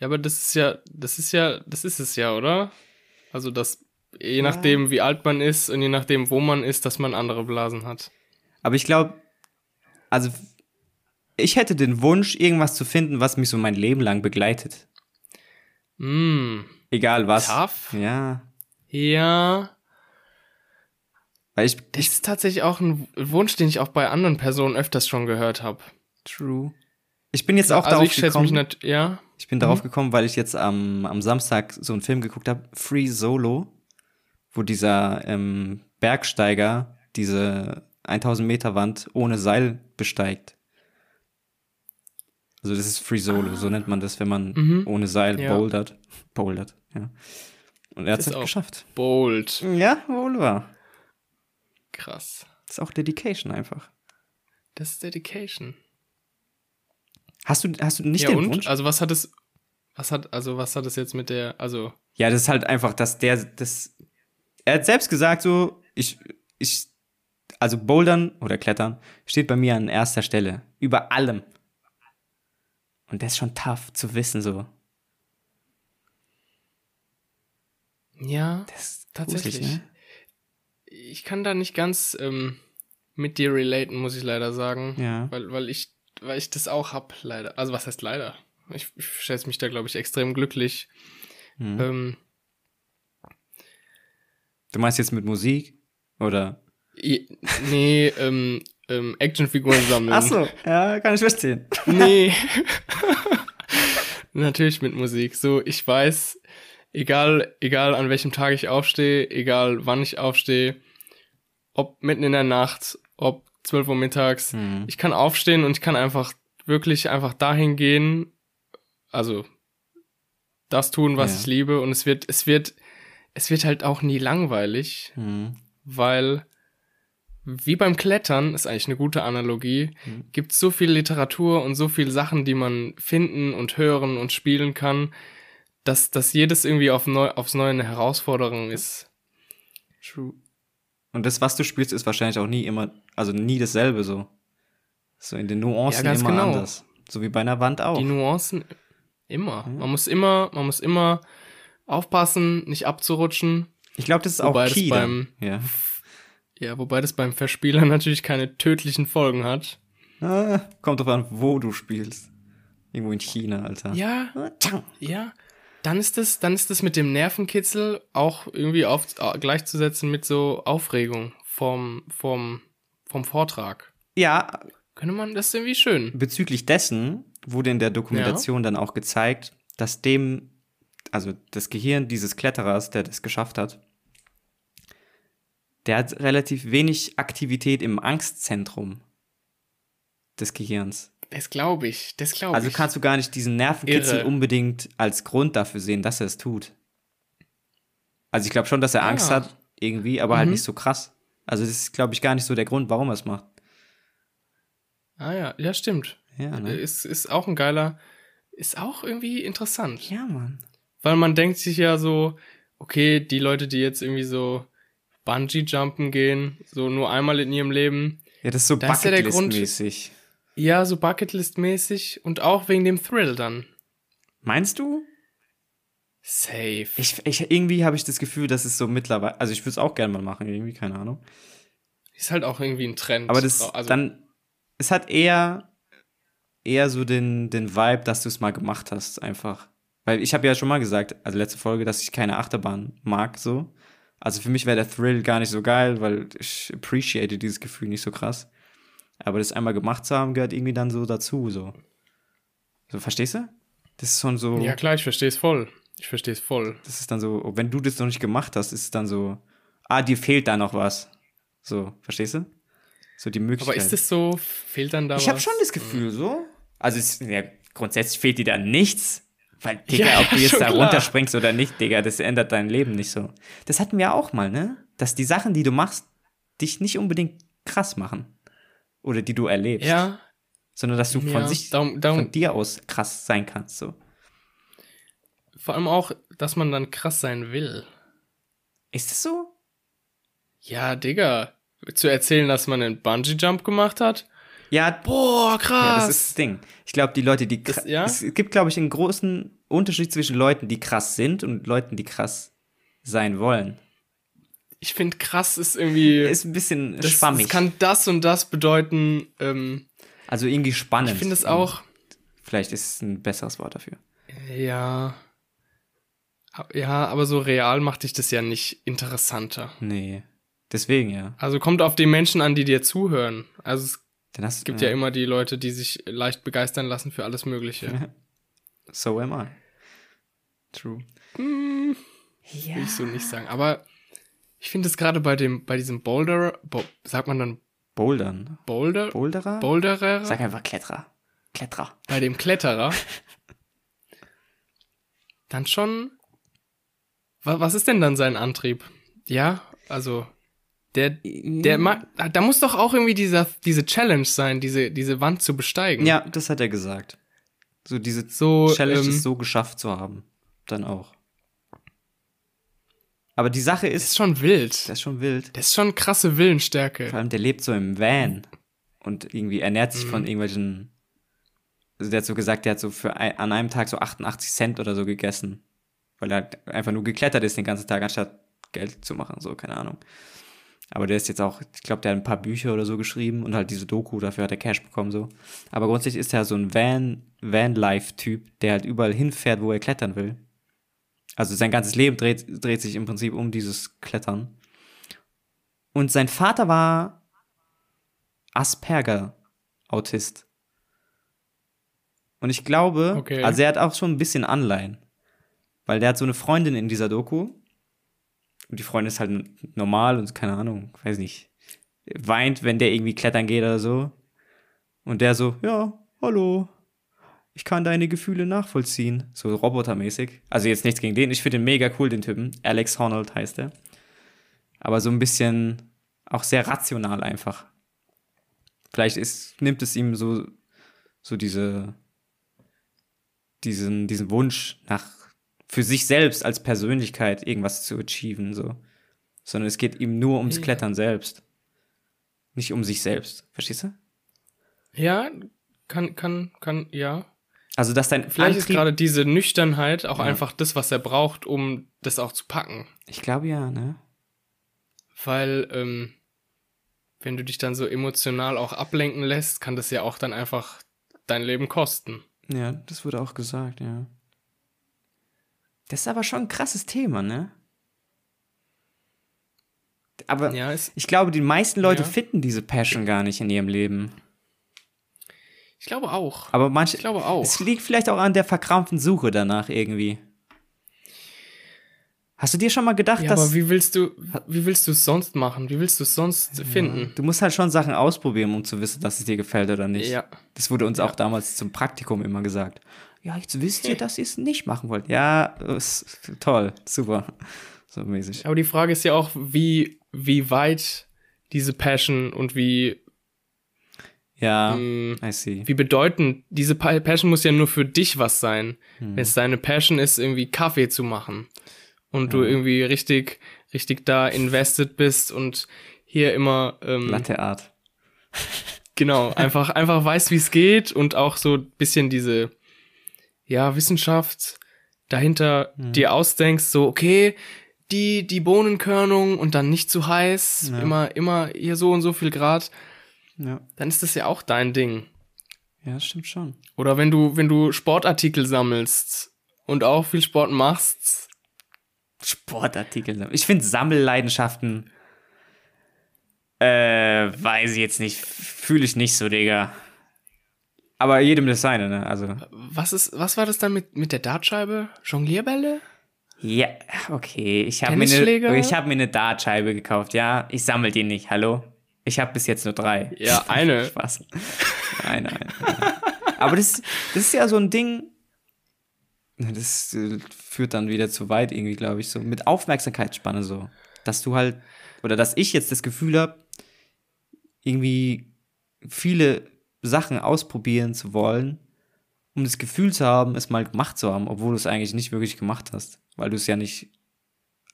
S1: Ja, aber das ist ja, das ist ja, das ist es ja, oder? Also das, je nachdem, wie alt man ist und je nachdem, wo man ist, dass man andere Blasen hat.
S2: Aber ich glaube, also ich hätte den Wunsch, irgendwas zu finden, was mich so mein Leben lang begleitet.
S1: Mm.
S2: Egal was.
S1: Tough.
S2: Ja.
S1: Ja.
S2: Weil ich,
S1: Das ist tatsächlich auch ein Wunsch, den ich auch bei anderen Personen öfters schon gehört habe.
S2: True. Ich bin jetzt auch
S1: Also
S2: darauf
S1: ich
S2: gekommen.
S1: mich nicht, ja.
S2: Ich bin darauf gekommen, weil ich jetzt am, am Samstag so einen Film geguckt habe, Free Solo, wo dieser ähm, Bergsteiger diese 1000 Meter Wand ohne Seil besteigt. Also das ist Free Solo, so nennt man das, wenn man
S1: Mhm.
S2: ohne Seil
S1: Ja.
S2: bouldert. Bouldert, ja. Und er hat es halt geschafft.
S1: Bold.
S2: Ja, wohl wahr.
S1: Krass.
S2: Das ist auch Dedication einfach.
S1: Das ist Dedication.
S2: Hast du, hast du nicht
S1: ja,
S2: den
S1: und?
S2: Wunsch?
S1: Also was hat es, was hat, also was hat es jetzt mit der, also,
S2: Ja, das ist halt einfach, dass der, das, er hat selbst gesagt so, ich, ich, also Bouldern oder Klettern steht bei mir an erster Stelle. Über allem. Und das ist schon tough zu wissen so.
S1: ja, Tatsächlich.
S2: gruselig, ne?
S1: ich kann da nicht ganz ähm, mit dir relaten, muss ich leider sagen.
S2: Ja.
S1: Weil, weil ich, weil ich das auch hab, leider. Also was heißt leider? Ich, ich schätze mich da, glaube ich, extrem glücklich.
S2: Mhm.
S1: Ähm,
S2: Du meinst jetzt mit Musik? Oder?
S1: nee, ähm, ähm, Actionfiguren sammeln.
S2: Ach so, ja, kann ich verstehen.
S1: Nee. *laughs* *laughs* Natürlich mit Musik. So, ich weiß, egal, egal an welchem Tag ich aufstehe, egal wann ich aufstehe, ob mitten in der Nacht, ob 12 Uhr mittags,
S2: Mhm.
S1: ich kann aufstehen und ich kann einfach wirklich einfach dahin gehen, also das tun, was
S2: Ja.
S1: ich liebe und es wird, es wird, es wird halt auch nie langweilig,
S2: Mhm.
S1: weil wie beim Klettern, ist eigentlich eine gute Analogie,
S2: Mhm.
S1: gibt so viel Literatur und so viele Sachen, die man finden und hören und spielen kann, dass, dass jedes irgendwie auf neu, aufs Neue eine Herausforderung ist.
S2: True. Und das, was du spielst, ist wahrscheinlich auch nie immer, also nie dasselbe so. So in den Nuancen
S1: Ja, ganz
S2: immer
S1: genau.
S2: anders. So wie bei einer Wand auch.
S1: Die Nuancen immer. Man muss immer, man muss immer aufpassen, nicht abzurutschen.
S2: ich glaube, das ist
S1: Wobei
S2: auch key
S1: beim-.
S2: Ja.
S1: Ja, wobei das beim Verspieler *laughs* natürlich keine tödlichen Folgen hat.
S2: Ah, kommt drauf an, wo du spielst. Irgendwo in China, Alter.
S1: Ja,
S2: Ah,
S1: ja. Dann ist es, dann ist es mit dem Nervenkitzel auch irgendwie auf, äh, gleichzusetzen mit so Aufregung vom, vom, vom Vortrag.
S2: Ja,
S1: Könnte man, das ist irgendwie schön.
S2: bezüglich dessen wurde in der Dokumentation dann auch gezeigt, dass dem, also das Gehirn dieses Kletterers, der das geschafft hat, der hat relativ wenig Aktivität im Angstzentrum des Gehirns.
S1: Das glaube ich, das glaube
S2: Also
S1: ich.
S2: kannst du gar nicht diesen Nervenkitzel
S1: Irre.
S2: unbedingt als Grund dafür sehen, dass er es tut. Also ich glaube schon, dass er Angst
S1: Ah.
S2: hat, irgendwie, aber halt
S1: Mhm.
S2: nicht so krass. Also das ist, glaube ich, gar nicht so der Grund, warum er es macht.
S1: ah ja, ja, stimmt.
S2: Ja, ne?
S1: Ist, ist auch ein geiler, ist auch irgendwie interessant.
S2: Ja, Mann.
S1: Weil man denkt sich ja so, okay, die Leute, die jetzt irgendwie so Bungee-Jumpen gehen, so nur einmal in ihrem Leben,
S2: Ja, das ist so
S1: ja Grund-
S2: Bucketlist-mäßig.
S1: ja, so Bucketlist-mäßig und auch wegen dem Thrill dann.
S2: Meinst du?
S1: Safe.
S2: Ich, ich, irgendwie habe ich das Gefühl, dass es so mittlerweile, also ich würde es auch gerne mal machen, irgendwie, keine Ahnung.
S1: ist halt auch irgendwie ein Trend.
S2: Aber das
S1: also,
S2: dann, es hat eher, eher so den, den Vibe, dass du es mal gemacht hast, einfach. Weil ich habe ja schon mal gesagt, also letzte Folge, dass ich keine Achterbahn mag, so. Also für mich wäre der Thrill gar nicht so geil, weil ich appreciate dieses Gefühl nicht so krass. Aber das einmal gemacht zu haben, gehört irgendwie dann so dazu, so. So, verstehst du? Das ist schon so,
S1: Ja, klar, ich verstehe es voll. Ich verstehe es voll.
S2: das ist dann so, wenn du das noch nicht gemacht hast, ist es dann so, ah, dir fehlt da noch was. So, verstehst du? So die Möglichkeit.
S1: Aber ist es so, fehlt dann da
S2: Ich
S1: was?
S2: habe schon das Gefühl so. Also es, ja, grundsätzlich fehlt dir da nichts. Weil, Digga,
S1: Ja,
S2: ob du jetzt da
S1: klar.
S2: runterspringst oder nicht, Digga, das ändert dein Leben nicht so. Das hatten wir auch mal, ne? Dass die Sachen, die du machst, dich nicht unbedingt krass machen. Oder die du erlebst.
S1: Ja,
S2: Sondern dass du von
S1: ja.
S2: sich,
S1: darum, darum,
S2: von dir aus krass sein kannst, so.
S1: vor allem auch, dass man dann krass sein will.
S2: Ist das so?
S1: Ja, Digga. Zu erzählen, dass man einen Bungee-Jump gemacht hat?
S2: Ja,
S1: Boah,
S2: Ja,
S1: krass.
S2: das ist das Ding. Ich glaube, die Leute, die
S1: Das-
S2: kra-
S1: ja?
S2: es gibt, glaube ich, einen großen Unterschied zwischen Leuten, die krass sind und Leuten, die krass sein wollen.
S1: ich finde, krass ist irgendwie.
S2: Ist ein bisschen
S1: das,
S2: schwammig.
S1: das kann das und das bedeuten. Ähm,
S2: also irgendwie spannend.
S1: ich finde es auch.
S2: Vielleicht ist es ein besseres Wort dafür.
S1: Ja. Ja, aber so real macht dich das ja nicht interessanter.
S2: Nee. Deswegen, ja.
S1: Also kommt auf die Menschen an, die dir zuhören. Also es
S2: Dann hast,
S1: gibt ja, immer die Leute, die sich leicht begeistern lassen für alles Mögliche. *laughs*
S2: So am I. True.
S1: Hm,
S2: Ja.
S1: will ich so nicht sagen. Aber ich finde es gerade bei dem, bei diesem Boulder, Bo sagt man dann
S2: Bouldern.
S1: Boulder?
S2: Boulderer?
S1: Boulderer?
S2: Sag einfach Kletterer. Kletterer.
S1: bei dem Kletterer, *laughs* dann schon. wa- Was ist denn dann sein Antrieb? Ja, also der, der da muss doch auch irgendwie dieser, diese Challenge sein, diese, diese Wand zu besteigen.
S2: Ja, das hat er gesagt. So diese
S1: so
S2: Challenge
S1: ähm,
S2: ist so geschafft zu haben. Dann auch. Aber die Sache
S1: das
S2: ist,
S1: ist schon wild.
S2: das ist schon wild.
S1: Das ist schon krasse Willensstärke.
S2: Vor allem, der lebt so im Van und irgendwie ernährt sich von irgendwelchen. Also, der hat so gesagt, der hat so für ein, an einem Tag so 88 Cent oder so gegessen. Weil er halt einfach nur geklettert ist den ganzen Tag, anstatt Geld zu machen, so, keine Ahnung. Aber der ist jetzt auch, ich glaube, der hat ein paar Bücher oder so geschrieben und halt diese Doku, dafür hat er Cash bekommen, so. Aber grundsätzlich ist er so ein Van, Van-Life-Typ, der halt überall hinfährt, wo er klettern will. Also sein ganzes Leben dreht, dreht sich im Prinzip um dieses Klettern. Und sein Vater war Asperger-Autist. Und ich glaube,
S1: Okay.
S2: also er hat auch schon ein bisschen Anleihen. Weil der hat so eine Freundin in dieser Doku. Und die Freundin ist halt normal und keine Ahnung, weiß nicht. Weint, wenn der irgendwie klettern geht oder so. Und der so, ja, hallo. Ich kann deine Gefühle nachvollziehen. So robotermäßig. Also jetzt nichts gegen den. Ich finde den mega cool, den Typen. Alex Honnold heißt er. aber so ein bisschen auch sehr rational einfach. Vielleicht ist, nimmt es ihm so, so diese, diesen, diesen Wunsch nach für sich selbst als Persönlichkeit irgendwas zu achieven, so. Sondern es geht ihm nur ums. Klettern selbst. Nicht um sich selbst. Verstehst du?
S1: Ja, kann, kann, kann, ja.
S2: Also, dass dein
S1: Vielleicht ist
S2: Antrieb,
S1: gerade diese Nüchternheit auch
S2: Ja.
S1: einfach das, was er braucht, um das auch zu packen.
S2: ich glaube ja, ne?
S1: Weil, ähm, wenn du dich dann so emotional auch ablenken lässt, kann das ja auch dann einfach dein Leben kosten.
S2: Ja, das wurde auch gesagt, ja. Das ist aber schon ein krasses Thema, ne? Aber
S1: Ja, es,
S2: ich glaube, die meisten Leute
S1: Ja.
S2: finden diese Passion gar nicht in ihrem Leben.
S1: ich glaube auch.
S2: Aber manche,
S1: Ich glaube auch.
S2: es liegt vielleicht auch an der verkrampften Suche danach irgendwie. Hast du dir schon mal gedacht,
S1: Ja,
S2: dass
S1: aber wie willst du, wie willst du es sonst machen? Wie willst du es sonst finden?
S2: du musst halt schon Sachen ausprobieren, um zu wissen, dass es dir gefällt oder nicht.
S1: Ja.
S2: Das wurde uns auch damals zum Praktikum immer gesagt. Ja, jetzt wisst ihr, *laughs* dass ihr es nicht machen wollt. Ja, ist toll, super. So mäßig.
S1: Aber die Frage ist ja auch, wie, wie weit diese Passion und wie,
S2: Ja,
S1: mh,
S2: I see.
S1: wie bedeutend, diese Pa- Passion muss ja nur für dich was sein.
S2: Hm.
S1: Wenn es deine Passion ist, irgendwie Kaffee zu machen und du irgendwie richtig, richtig da invested bist und hier immer, ähm,
S2: Latte Art.
S1: genau, einfach, einfach weißt, wie es geht und auch so ein bisschen diese, ja, Wissenschaft dahinter
S2: Hm.
S1: dir ausdenkst, so, okay, die, die Bohnenkörnung und dann nicht zu heiß,
S2: Ja.
S1: immer, immer hier so und so viel Grad,
S2: Ja.
S1: dann ist das ja auch dein Ding.
S2: ja, das stimmt schon.
S1: Oder wenn du, wenn du Sportartikel sammelst und auch viel Sport machst,
S2: Sportartikel. Ich finde Sammelleidenschaften, äh, weiß ich jetzt nicht, fühle ich nicht so, Digga. Aber jedem das seine, ne? Also,
S1: was ist, was war das dann mit, mit der Dartscheibe? Jonglierbälle?
S2: ja, okay. Ich habe mir, eine- ich hab mir eine Dartscheibe gekauft, ja. Ich sammle die nicht, hallo? Ich habe bis jetzt nur drei.
S1: Ja, eine. *laughs*
S2: Spaß. Eine, eine. Aber das, das ist ja so ein Ding, das äh, führt dann wieder zu weit irgendwie, glaube ich, so mit Aufmerksamkeitsspanne so. Dass du halt, oder dass ich jetzt das Gefühl habe, irgendwie viele Sachen ausprobieren zu wollen, um das Gefühl zu haben, es mal gemacht zu haben, obwohl du es eigentlich nicht wirklich gemacht hast, weil du es ja nicht,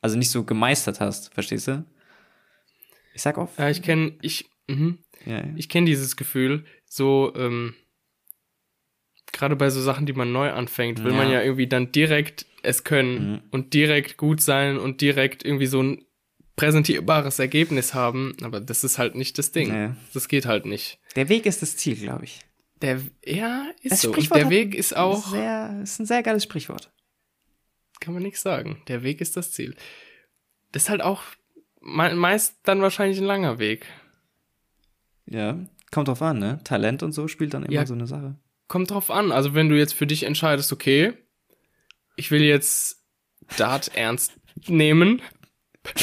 S2: also nicht so gemeistert hast, verstehst du? Ich sag oft,
S1: Ja, ich kenne, ich, mhm.
S2: ja, ja.
S1: Ich kenne dieses Gefühl, so, ähm, gerade bei so Sachen, die man neu anfängt, will
S2: Ja.
S1: man ja irgendwie dann direkt es können
S2: Mhm.
S1: und direkt gut sein und direkt irgendwie so ein präsentierbares Ergebnis haben, aber das ist halt nicht das Ding.
S2: Ja.
S1: Das geht halt nicht.
S2: Der Weg ist das Ziel, glaube ich.
S1: Der, ja, ist
S2: Das
S1: so. Und
S2: Sprichwort
S1: der Weg ist auch,
S2: Sehr, ist ein sehr geiles Sprichwort.
S1: kann man nichts sagen. Der Weg ist das Ziel. Das ist halt auch me meist dann wahrscheinlich ein langer Weg.
S2: Ja, kommt drauf an, ne? Talent und so spielt dann immer
S1: Ja.
S2: so eine Sache.
S1: Kommt drauf an. Also wenn du jetzt für dich entscheidest, okay, ich will jetzt Dart *laughs* ernst nehmen, *laughs*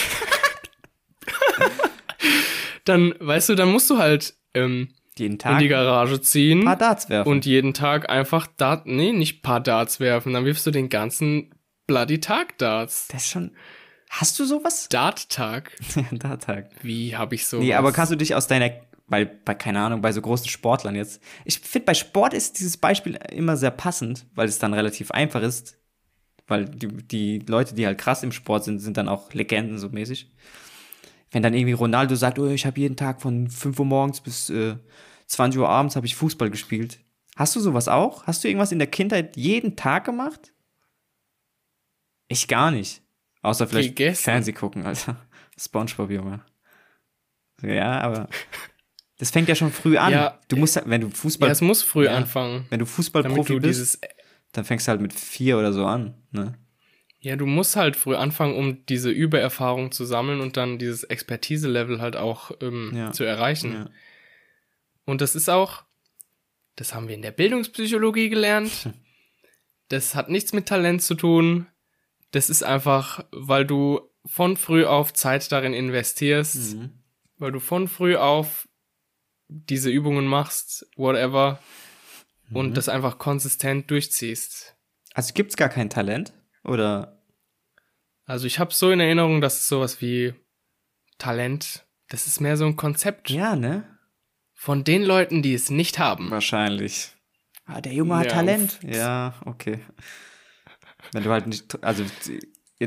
S1: dann, weißt du, dann musst du halt ähm,
S2: Jeden
S1: in
S2: Tag
S1: die Garage ziehen
S2: ein paar Darts werfen.
S1: und jeden Tag einfach Dart, nee, nicht paar Darts werfen, dann wirfst du den ganzen bloody Tag Darts.
S2: das ist schon. Hast du sowas?
S1: Dart-Tag? *laughs*
S2: Darttag.
S1: Wie habe ich so?
S2: Nee, aber kannst du dich aus deiner. Weil, bei, keine Ahnung, bei so großen Sportlern jetzt. Ich finde, bei Sport ist dieses Beispiel immer sehr passend, weil es dann relativ einfach ist. Weil die, die Leute, die halt krass im Sport sind, sind dann auch Legenden so mäßig. Wenn dann irgendwie Ronaldo sagt, oh, ich habe jeden Tag von 5 Uhr morgens bis äh, 20 Uhr abends habe ich Fußball gespielt. Hast du sowas auch? Hast du irgendwas in der Kindheit jeden Tag gemacht? Ich gar nicht. Außer vielleicht
S1: Gegessen.
S2: Fernseh gucken, Alter. Spongebob, Junge. Ja, aber das fängt ja schon früh an.
S1: Ja.
S2: du musst, halt- wenn du Fußball,
S1: ja, es muss früh
S2: Ja.
S1: anfangen.
S2: wenn du Fußballprofi bist,
S1: dieses
S2: dann fängst du halt mit vier oder so an, ne?
S1: Ja, du musst halt früh anfangen, um diese Übererfahrung zu sammeln und dann dieses Expertise-Level halt auch ähm,
S2: Ja.
S1: zu erreichen.
S2: Ja.
S1: Und das ist auch, das haben wir in der Bildungspsychologie gelernt. *laughs* Das hat nichts mit Talent zu tun. Das ist einfach, weil du von früh auf Zeit darin investierst,
S2: Mhm.
S1: weil du von früh auf diese Übungen machst, whatever,
S2: Mhm.
S1: und das einfach konsistent durchziehst.
S2: Also gibt's gar kein Talent? Oder
S1: Also ich habe so in Erinnerung, dass es sowas wie Talent, das ist mehr so ein Konzept
S2: Ja, ne?
S1: von den Leuten, die es nicht haben.
S2: Wahrscheinlich. Ah, der Junge hat
S1: Ja,
S2: Talent. Ja, okay. Wenn du halt nicht, also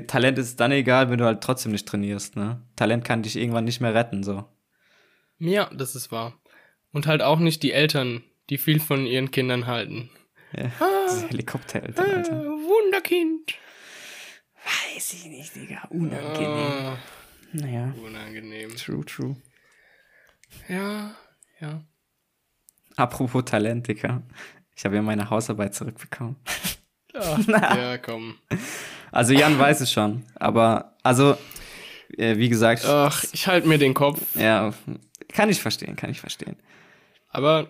S2: Talent ist dann egal, wenn du halt trotzdem nicht trainierst, ne? Talent kann dich irgendwann nicht mehr retten, so.
S1: Ja, das ist wahr. Und halt auch nicht die Eltern, die viel von ihren Kindern halten.
S2: Ja, *laughs*
S1: Ah.
S2: Helikoptereltern,
S1: Äh,
S2: Alter.
S1: Wunderkind.
S2: Weiß ich nicht, Digga. Unangenehm.
S1: Ah,
S2: Naja.
S1: unangenehm.
S2: True, true.
S1: Ja, ja.
S2: Apropos Talent, Digga. Ich habe ja meine Hausarbeit zurückbekommen.
S1: Ah, *laughs* ja, komm.
S2: Also Jan weiß es schon, aber also äh, wie gesagt,
S1: Ach, ich halte mir den Kopf.
S2: ja, kann ich verstehen, kann ich verstehen.
S1: Aber,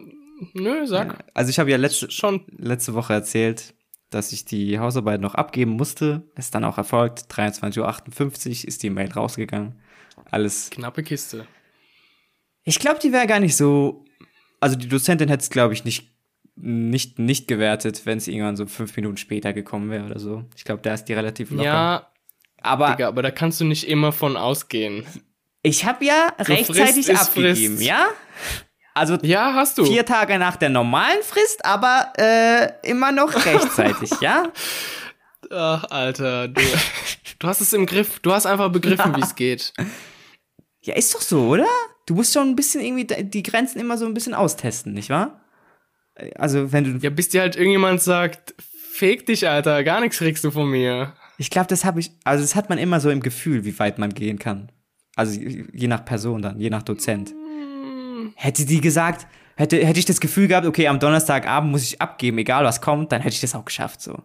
S1: nö, sag.
S2: Also ich habe ja letzte
S1: Schon.
S2: letzte Woche erzählt, dass ich die Hausarbeit noch abgeben musste. Ist dann auch erfolgt. 23.58 Uhr ist die Mail rausgegangen. Alles.
S1: Knappe Kiste.
S2: Ich glaube, die wäre gar nicht so. Also die Dozentin hätte es, glaube ich, nicht, nicht, nicht gewertet, wenn es irgendwann so fünf Minuten später gekommen wäre oder so. Ich glaube, da ist die relativ locker.
S1: Ja,
S2: aber
S1: Digga, aber da kannst du nicht immer von ausgehen.
S2: ich habe ja rechtzeitig
S1: Frist ist
S2: abgegeben,
S1: Frist.
S2: ja? Also
S1: Ja, hast du.
S2: vier Tage nach der normalen Frist, aber äh, immer noch rechtzeitig, *laughs* ja?
S1: Ach, Alter, du, du hast es im Griff. Du hast einfach begriffen, wie es *laughs* geht.
S2: Ja, ist doch so, oder? Du musst schon ein bisschen irgendwie die Grenzen immer so ein bisschen austesten, nicht wahr? Also, wenn du.
S1: Ja, bis dir halt irgendjemand sagt, feg dich, Alter, gar nichts kriegst du von mir.
S2: Ich glaube, das habe ich. Also, das hat man immer so im Gefühl, wie weit man gehen kann. Also, je nach Person dann, je nach Dozent. Hätte die gesagt, hätte, hätte ich das Gefühl gehabt, okay, am Donnerstagabend muss ich abgeben, egal was kommt, dann hätte ich das auch geschafft, so.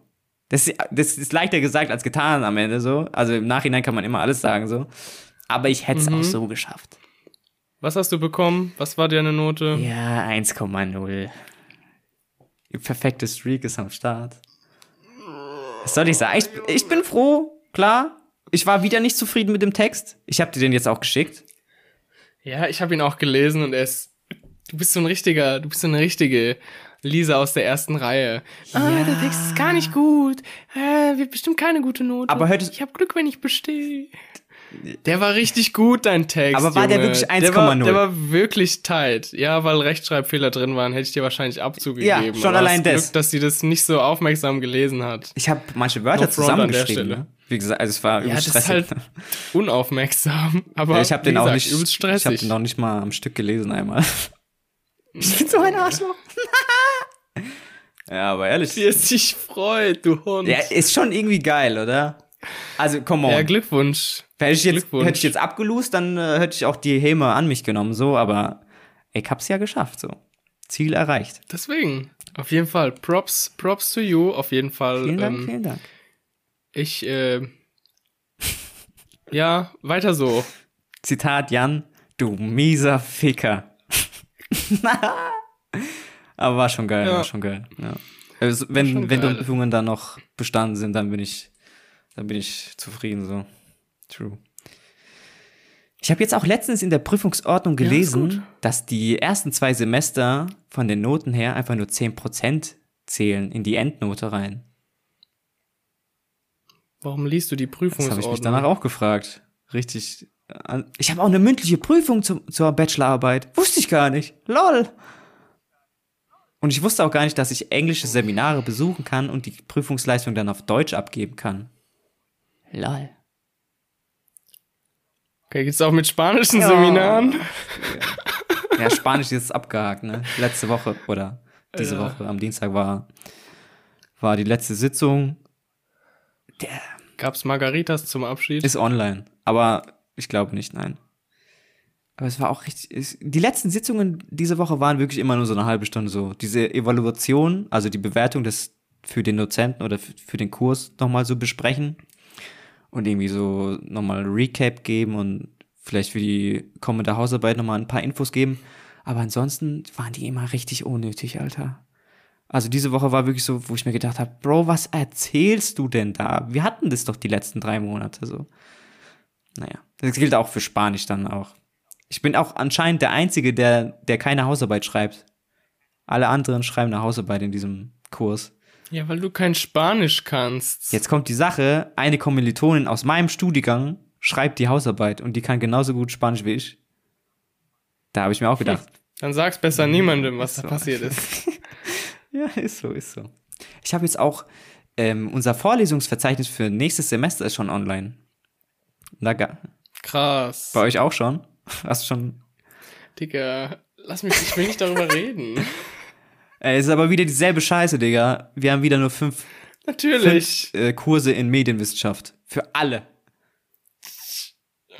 S2: Das, das ist leichter gesagt als getan am Ende, so. Also, im Nachhinein kann man immer alles sagen, so. Aber ich hätte es auch so geschafft.
S1: Was hast du bekommen? Was war deine Note?
S2: Ja, 1,0. Ihr perfekte Streak ist am Start. Was soll ich sagen? Ich, ich bin froh, klar. Ich war wieder nicht zufrieden mit dem Text. Ich habe dir den jetzt auch geschickt.
S1: Ja, ich habe ihn auch gelesen und er ist. Du bist so ein richtiger, du bist so eine richtige Lisa aus der ersten Reihe. Ah,
S2: Ja.
S1: der Text ist gar nicht gut. Äh, wird bestimmt keine gute Note.
S2: Aber hörtest-
S1: ich habe Glück, wenn ich bestehe. Der war richtig gut, dein Text.
S2: Aber war der
S1: Junge.
S2: wirklich
S1: Der war,
S2: 1,0?
S1: der war wirklich tight. Ja, weil Rechtschreibfehler drin waren, hätte ich dir wahrscheinlich Abzug
S2: Ja,
S1: gegeben.
S2: schon
S1: Aber
S2: allein
S1: hast Glück,
S2: das.
S1: dass sie das nicht so aufmerksam gelesen hat.
S2: Ich habe manche Wörter
S1: No der
S2: zusammengeschrieben. Wie gesagt, also es war
S1: Ja,
S2: übelst
S1: das ist
S2: stressig.
S1: halt unaufmerksam. *laughs* Aber
S2: Ja, ich habe den auch nicht.
S1: übelst
S2: Ich habe
S1: stressig.
S2: den noch nicht mal am Stück gelesen einmal. Ich *laughs* bin so ein Arschloch. *laughs* ja, aber ehrlich.
S1: Wie es sich freut, du Hund.
S2: Ja, ist schon irgendwie geil, oder? Also, come on.
S1: Ja, Glückwunsch.
S2: Hätte ich, jetzt, hätte ich jetzt abgelust, dann äh, hätte ich auch die Häme an mich genommen, so, aber ich hab's ja geschafft, so. Ziel erreicht.
S1: Deswegen, auf jeden Fall, Props, Props to you, auf jeden Fall.
S2: Vielen Dank,
S1: ähm,
S2: vielen Dank.
S1: Ich, äh, ja, weiter so.
S2: Zitat Jan, du mieser Ficker. *laughs* aber war schon geil,
S1: Ja.
S2: war schon geil. Ja. Also, wenn
S1: schon
S2: wenn
S1: geil.
S2: die Prüfungen dann noch bestanden sind, dann bin ich, dann bin ich zufrieden, so. True. Ich habe jetzt auch letztens in der Prüfungsordnung
S1: Ja,
S2: gelesen,
S1: gut.
S2: dass die ersten zwei Semester von den Noten her einfach nur 10% zählen in die Endnote rein.
S1: Warum liest du die
S2: Das
S1: Prüfungsordnung?
S2: habe ich mich danach auch gefragt. Richtig. äh, Ich habe auch eine mündliche Prüfung zum, zur Bachelorarbeit. Wusste ich gar nicht. Lol. Und ich wusste auch gar nicht, dass ich englische Seminare besuchen kann und die Prüfungsleistung dann auf Deutsch abgeben kann. Lol.
S1: Okay, geht's auch mit spanischen
S2: Ja.
S1: Seminaren? *laughs*
S2: Ja, Spanisch ist jetzt abgehakt, ne? Letzte Woche oder diese
S1: Ja.
S2: Woche am Dienstag war, war die letzte Sitzung. Der
S1: Gab's Margaritas zum Abschied?
S2: ist online, aber ich glaube nicht, nein. Aber es war auch richtig. Die letzten Sitzungen diese Woche waren wirklich immer nur so eine halbe Stunde so. Diese Evaluation, also die Bewertung des für den Dozenten oder für, für den Kurs nochmal so besprechen und irgendwie so nochmal Recap geben und vielleicht für die kommende Hausarbeit nochmal ein paar Infos geben. Aber ansonsten waren die immer richtig unnötig, Alter. Also diese Woche war wirklich so, wo ich mir gedacht habe, Bro, was erzählst du denn da? Wir hatten das doch die letzten drei Monate so. Naja, das gilt auch für Spanisch dann auch. Ich bin auch anscheinend der Einzige, der, der keine Hausarbeit schreibt. Alle anderen schreiben eine Hausarbeit in diesem Kurs.
S1: Ja, weil du kein Spanisch kannst.
S2: Jetzt kommt die Sache, eine Kommilitonin aus meinem Studiengang schreibt die Hausarbeit und die kann genauso gut Spanisch wie ich. Da habe ich mir auch gedacht.
S1: Dann sag's besser niemandem, was da
S2: so.
S1: passiert ist. *laughs*
S2: ja, ist so, ist so. Ich habe jetzt auch ähm, unser Vorlesungsverzeichnis für nächstes Semester ist schon online. Da, ga-
S1: Krass.
S2: bei euch auch schon? Hast du schon?
S1: Digga, lass mich, ich will nicht darüber reden. *laughs*
S2: Äh, es ist aber wieder dieselbe Scheiße, Digga. Wir haben wieder nur fünf,
S1: Natürlich.
S2: fünf äh, Kurse in Medienwissenschaft. Für alle.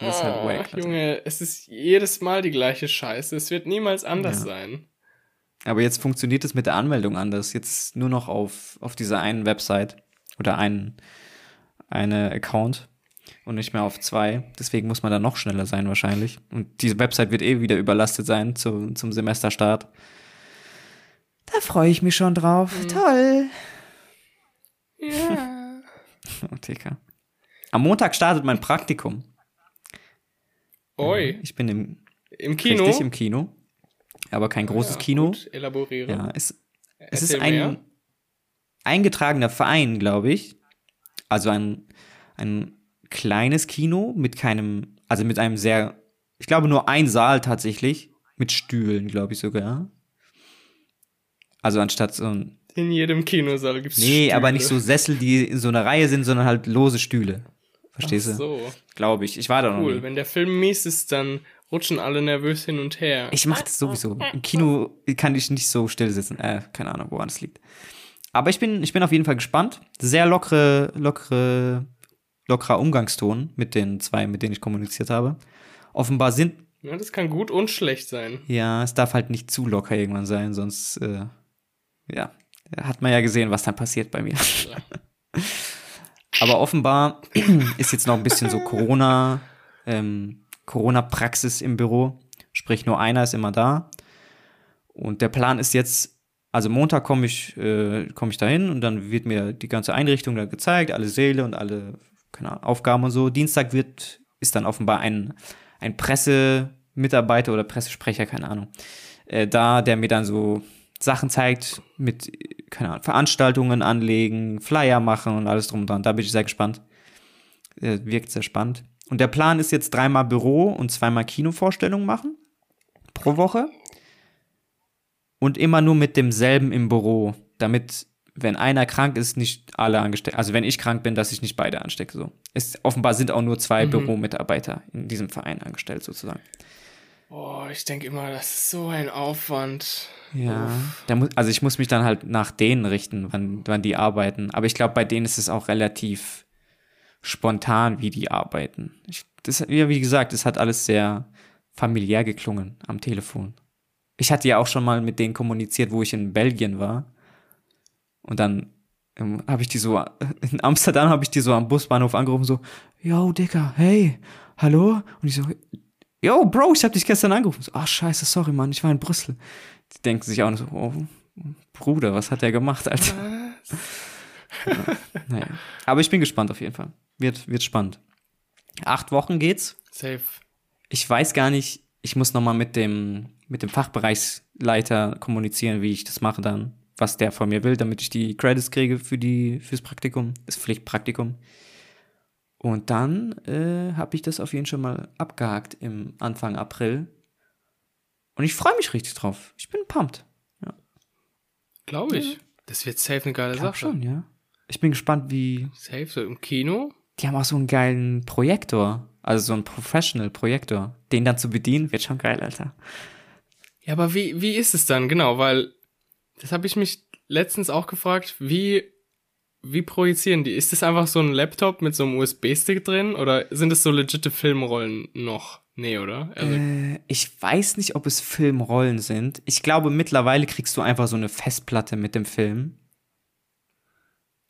S2: Das ist halt
S1: Ah,
S2: wack.
S1: Junge, es ist jedes Mal die gleiche Scheiße. Es wird niemals anders
S2: Ja.
S1: sein.
S2: Aber jetzt funktioniert es mit der Anmeldung anders. Jetzt nur noch auf, auf dieser einen Website oder einen eine Account und nicht mehr auf zwei. Deswegen muss man da noch schneller sein wahrscheinlich. Und diese Website wird eh wieder überlastet sein zu, zum Semesterstart. Da freue ich mich schon drauf. Toll.
S1: Ja. *laughs*
S2: Oh, Digga. Am Montag startet mein Praktikum.
S1: Oi,
S2: Ich bin im,
S1: im Kino.
S2: richtig im Kino. Aber kein großes
S1: Ja,
S2: Kino.
S1: Gut, elaboriere.
S2: Ja, es, es ist ein
S1: mehr.
S2: eingetragener Verein, glaube ich. Also ein, ein kleines Kino mit keinem, also mit einem sehr, ich glaube nur ein Saal tatsächlich, mit Stühlen, glaube ich sogar. Also anstatt so ein,
S1: In jedem Kinosaal gibt's
S2: nee,
S1: Stühle.
S2: aber nicht so Sessel, die in so einer Reihe sind, sondern halt lose Stühle. Verstehst
S1: Ach
S2: du?
S1: so,
S2: Glaube ich. Ich war da noch
S1: cool. Wenn der Film mies ist, dann rutschen alle nervös hin und her.
S2: Ich mache das sowieso. Im Kino kann ich nicht so still sitzen. Äh, keine Ahnung, woran es liegt. Aber ich bin, ich bin auf jeden Fall gespannt. Sehr lockere, lockere, lockerer Umgangston mit den zwei, mit denen ich kommuniziert habe. Offenbar sind,
S1: ja, das kann gut und schlecht sein.
S2: ja, es darf halt nicht zu locker irgendwann sein, sonst, äh, ja, hat man ja gesehen, was dann passiert bei mir. *laughs* Aber offenbar ist jetzt noch ein bisschen so Corona, ähm, Corona-Praxis im Büro. Sprich, nur einer ist immer da. Und der Plan ist jetzt, also Montag komme ich, äh, komm ich da hin und dann wird mir die ganze Einrichtung da gezeigt, alle Säle und alle keine Ahnung, Aufgaben und so. Dienstag wird, ist dann offenbar ein, ein Pressemitarbeiter oder Pressesprecher, keine Ahnung, äh, da, der mir dann so Sachen zeigt mit, keine Ahnung, Veranstaltungen anlegen, Flyer machen und alles drum und dran. Da bin ich sehr gespannt. Wirkt sehr spannend. Und der Plan ist jetzt dreimal Büro und zweimal Kinovorstellungen machen pro Woche. Und immer nur mit demselben im Büro, damit, wenn einer krank ist, nicht alle angesteckt. Also wenn ich krank bin, dass ich nicht beide anstecke. So. Es, offenbar sind auch nur zwei
S1: Mhm.
S2: Büromitarbeiter in diesem Verein angestellt, sozusagen.
S1: Boah, ich denke immer, das ist so ein Aufwand.
S2: Ja, muss, also ich muss mich dann halt nach denen richten, wann, wann die arbeiten. Aber ich glaube, bei denen ist es auch relativ spontan, wie die arbeiten. Ich, das, ja, wie gesagt, es hat alles sehr familiär geklungen am Telefon. Ich hatte ja auch schon mal mit denen kommuniziert, wo ich in Belgien war. Und dann ähm, habe ich die so, *laughs* in Amsterdam habe ich die so am Busbahnhof angerufen, so, yo, Dicker, hey, hallo? Und ich so, yo, Bro, ich habe dich gestern angerufen. So, ach, scheiße, sorry, Mann, ich war in Brüssel. Die denken sich auch noch so, oh, Bruder, was hat der gemacht, Alter?
S1: Was?
S2: Naja. Aber ich bin gespannt auf jeden Fall. Wird, wird spannend. Acht Wochen geht's.
S1: Safe.
S2: Ich weiß gar nicht, ich muss nochmal mit dem, mit dem Fachbereichsleiter kommunizieren, wie ich das mache dann, was der von mir will, damit ich die Credits kriege für die, fürs Praktikum, das Pflichtpraktikum. Und dann äh, habe ich das auf jeden Fall schon mal abgehakt im Anfang April. Und ich freue mich richtig drauf. Ich bin pumped.
S1: Glaube ich. Das wird safe eine geile Sache.
S2: schon, ja. Ich bin gespannt, wie.
S1: Safe, so im Kino.
S2: Die haben auch so einen geilen Projektor. Also so einen Professional-Projektor. Den dann zu bedienen, wird schon geil, Alter.
S1: Ja, aber wie, wie ist es dann? Genau, weil das habe ich mich letztens auch gefragt, wie, wie projizieren die? Ist das einfach so ein Laptop mit so einem USB-Stick drin oder sind es so legitime Filmrollen noch? Nee, oder? Also,
S2: Äh, ich weiß nicht, ob es Filmrollen sind. Ich glaube, mittlerweile kriegst du einfach so eine Festplatte mit dem Film.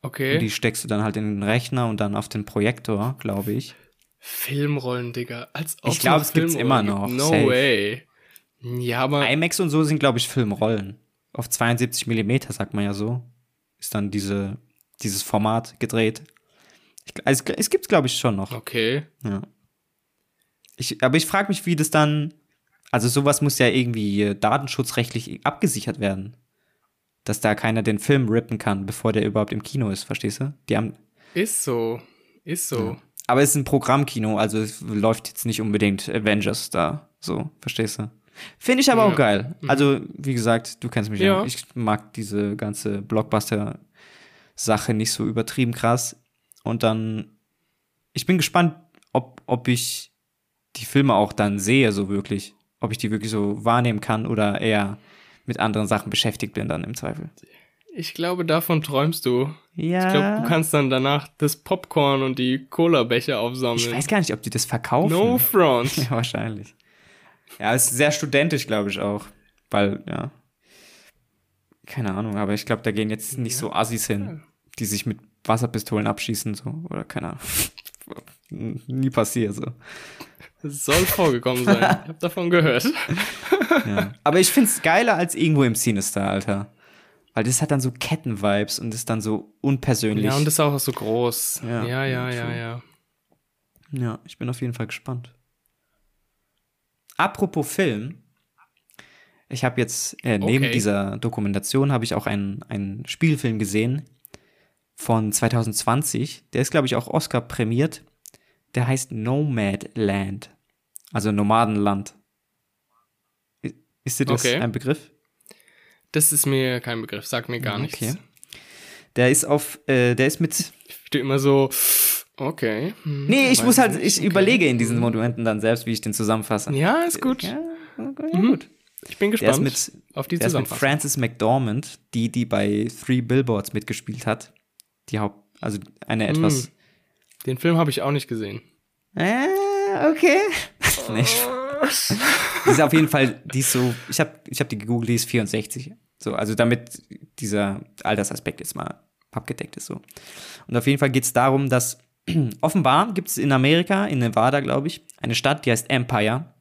S1: okay.
S2: Und die steckst du dann halt in den Rechner und dann auf den Projektor, glaube ich.
S1: Filmrollen, Digga. Als ob
S2: Ich glaub,
S1: noch
S2: es gibt's
S1: Filmrollen
S2: immer noch.
S1: gibt. No
S2: Safe.
S1: way. Ja, aber
S2: IMAX und so sind, glaube ich, Filmrollen. Auf 72 Millimeter, sagt man ja so. Ist dann diese, dieses Format gedreht. Ich, also, es gibt's, glaube ich, schon noch.
S1: okay.
S2: Ja. Ich, aber ich frage mich, wie das dann. Also sowas muss ja irgendwie äh, datenschutzrechtlich abgesichert werden. Dass da keiner den Film rippen kann, bevor der überhaupt im Kino ist, verstehst du? Die haben.
S1: Ist so. Ist so.
S2: Ja. aber es ist ein Programmkino, also es läuft jetzt nicht unbedingt Avengers da. So, verstehst du? Finde ich aber
S1: Ja.
S2: auch geil.
S1: Mhm.
S2: Also, wie gesagt, du kennst mich ja.
S1: Ja.
S2: Ich mag diese ganze Blockbuster-Sache nicht so übertrieben krass. Und dann, ich bin gespannt, ob, ob ich die Filme auch dann sehe, so wirklich. Ob ich die wirklich so wahrnehmen kann oder eher mit anderen Sachen beschäftigt bin dann im Zweifel.
S1: Ich glaube, davon träumst du.
S2: Ja.
S1: Ich glaube, du kannst dann danach das Popcorn und die Cola-Becher aufsammeln.
S2: ich weiß gar nicht, ob die das verkaufen.
S1: no front. *laughs*
S2: Ja, wahrscheinlich. Ja, ist sehr studentisch, glaube ich auch. Weil, ja. Keine Ahnung, aber ich glaube, da gehen jetzt nicht so Assis hin, die sich mit Wasserpistolen abschießen, so. Oder keine Ahnung. *laughs* Nie passiert, so.
S1: Es soll vorgekommen sein. *laughs* Ich habe davon gehört.
S2: Ja. *laughs* Aber ich find's geiler als irgendwo im Sinister, Alter. Weil das hat dann so Kettenvibes und ist dann so unpersönlich.
S1: Ja, und das ist auch so groß.
S2: Ja,
S1: Ja, ja, ja, ja. ja.
S2: Ja, ich bin auf jeden Fall gespannt. Apropos Film. Ich habe jetzt, äh, neben
S1: Okay.
S2: dieser Dokumentation, habe ich auch einen, einen Spielfilm gesehen von 2020. Der ist, glaube ich, auch Oscar prämiert. Der heißt Nomadland. Also Nomadenland. Ist dir das
S1: Okay.
S2: ein Begriff?
S1: Das ist mir kein Begriff, sagt mir gar nichts.
S2: Okay. Der ist auf, äh, der ist mit
S1: Ich bin immer so, okay. hm,
S2: Nee, ich muss halt, ich
S1: okay.
S2: überlege in diesen Momenten dann selbst, wie ich den zusammenfasse.
S1: Ja, ist gut.
S2: Ja, okay,
S1: Mhm. Ich bin gespannt
S2: mit,
S1: auf die
S2: der ist mit
S1: Zusammenfassung.
S2: Frances McDormand, die, die bei Three Billboards mitgespielt hat. Die Haupt, also eine etwas.
S1: Den Film habe ich auch nicht gesehen.
S2: Äh, okay. *laughs* nee, die ist auf jeden Fall, die ist so, ich habe ich hab die gegoogelt, die ist 64. So, also damit dieser Altersaspekt jetzt mal abgedeckt ist so. Und auf jeden Fall geht es darum, dass *clears throat* offenbar gibt es in Amerika, in Nevada, glaube ich, eine Stadt, die heißt Empire.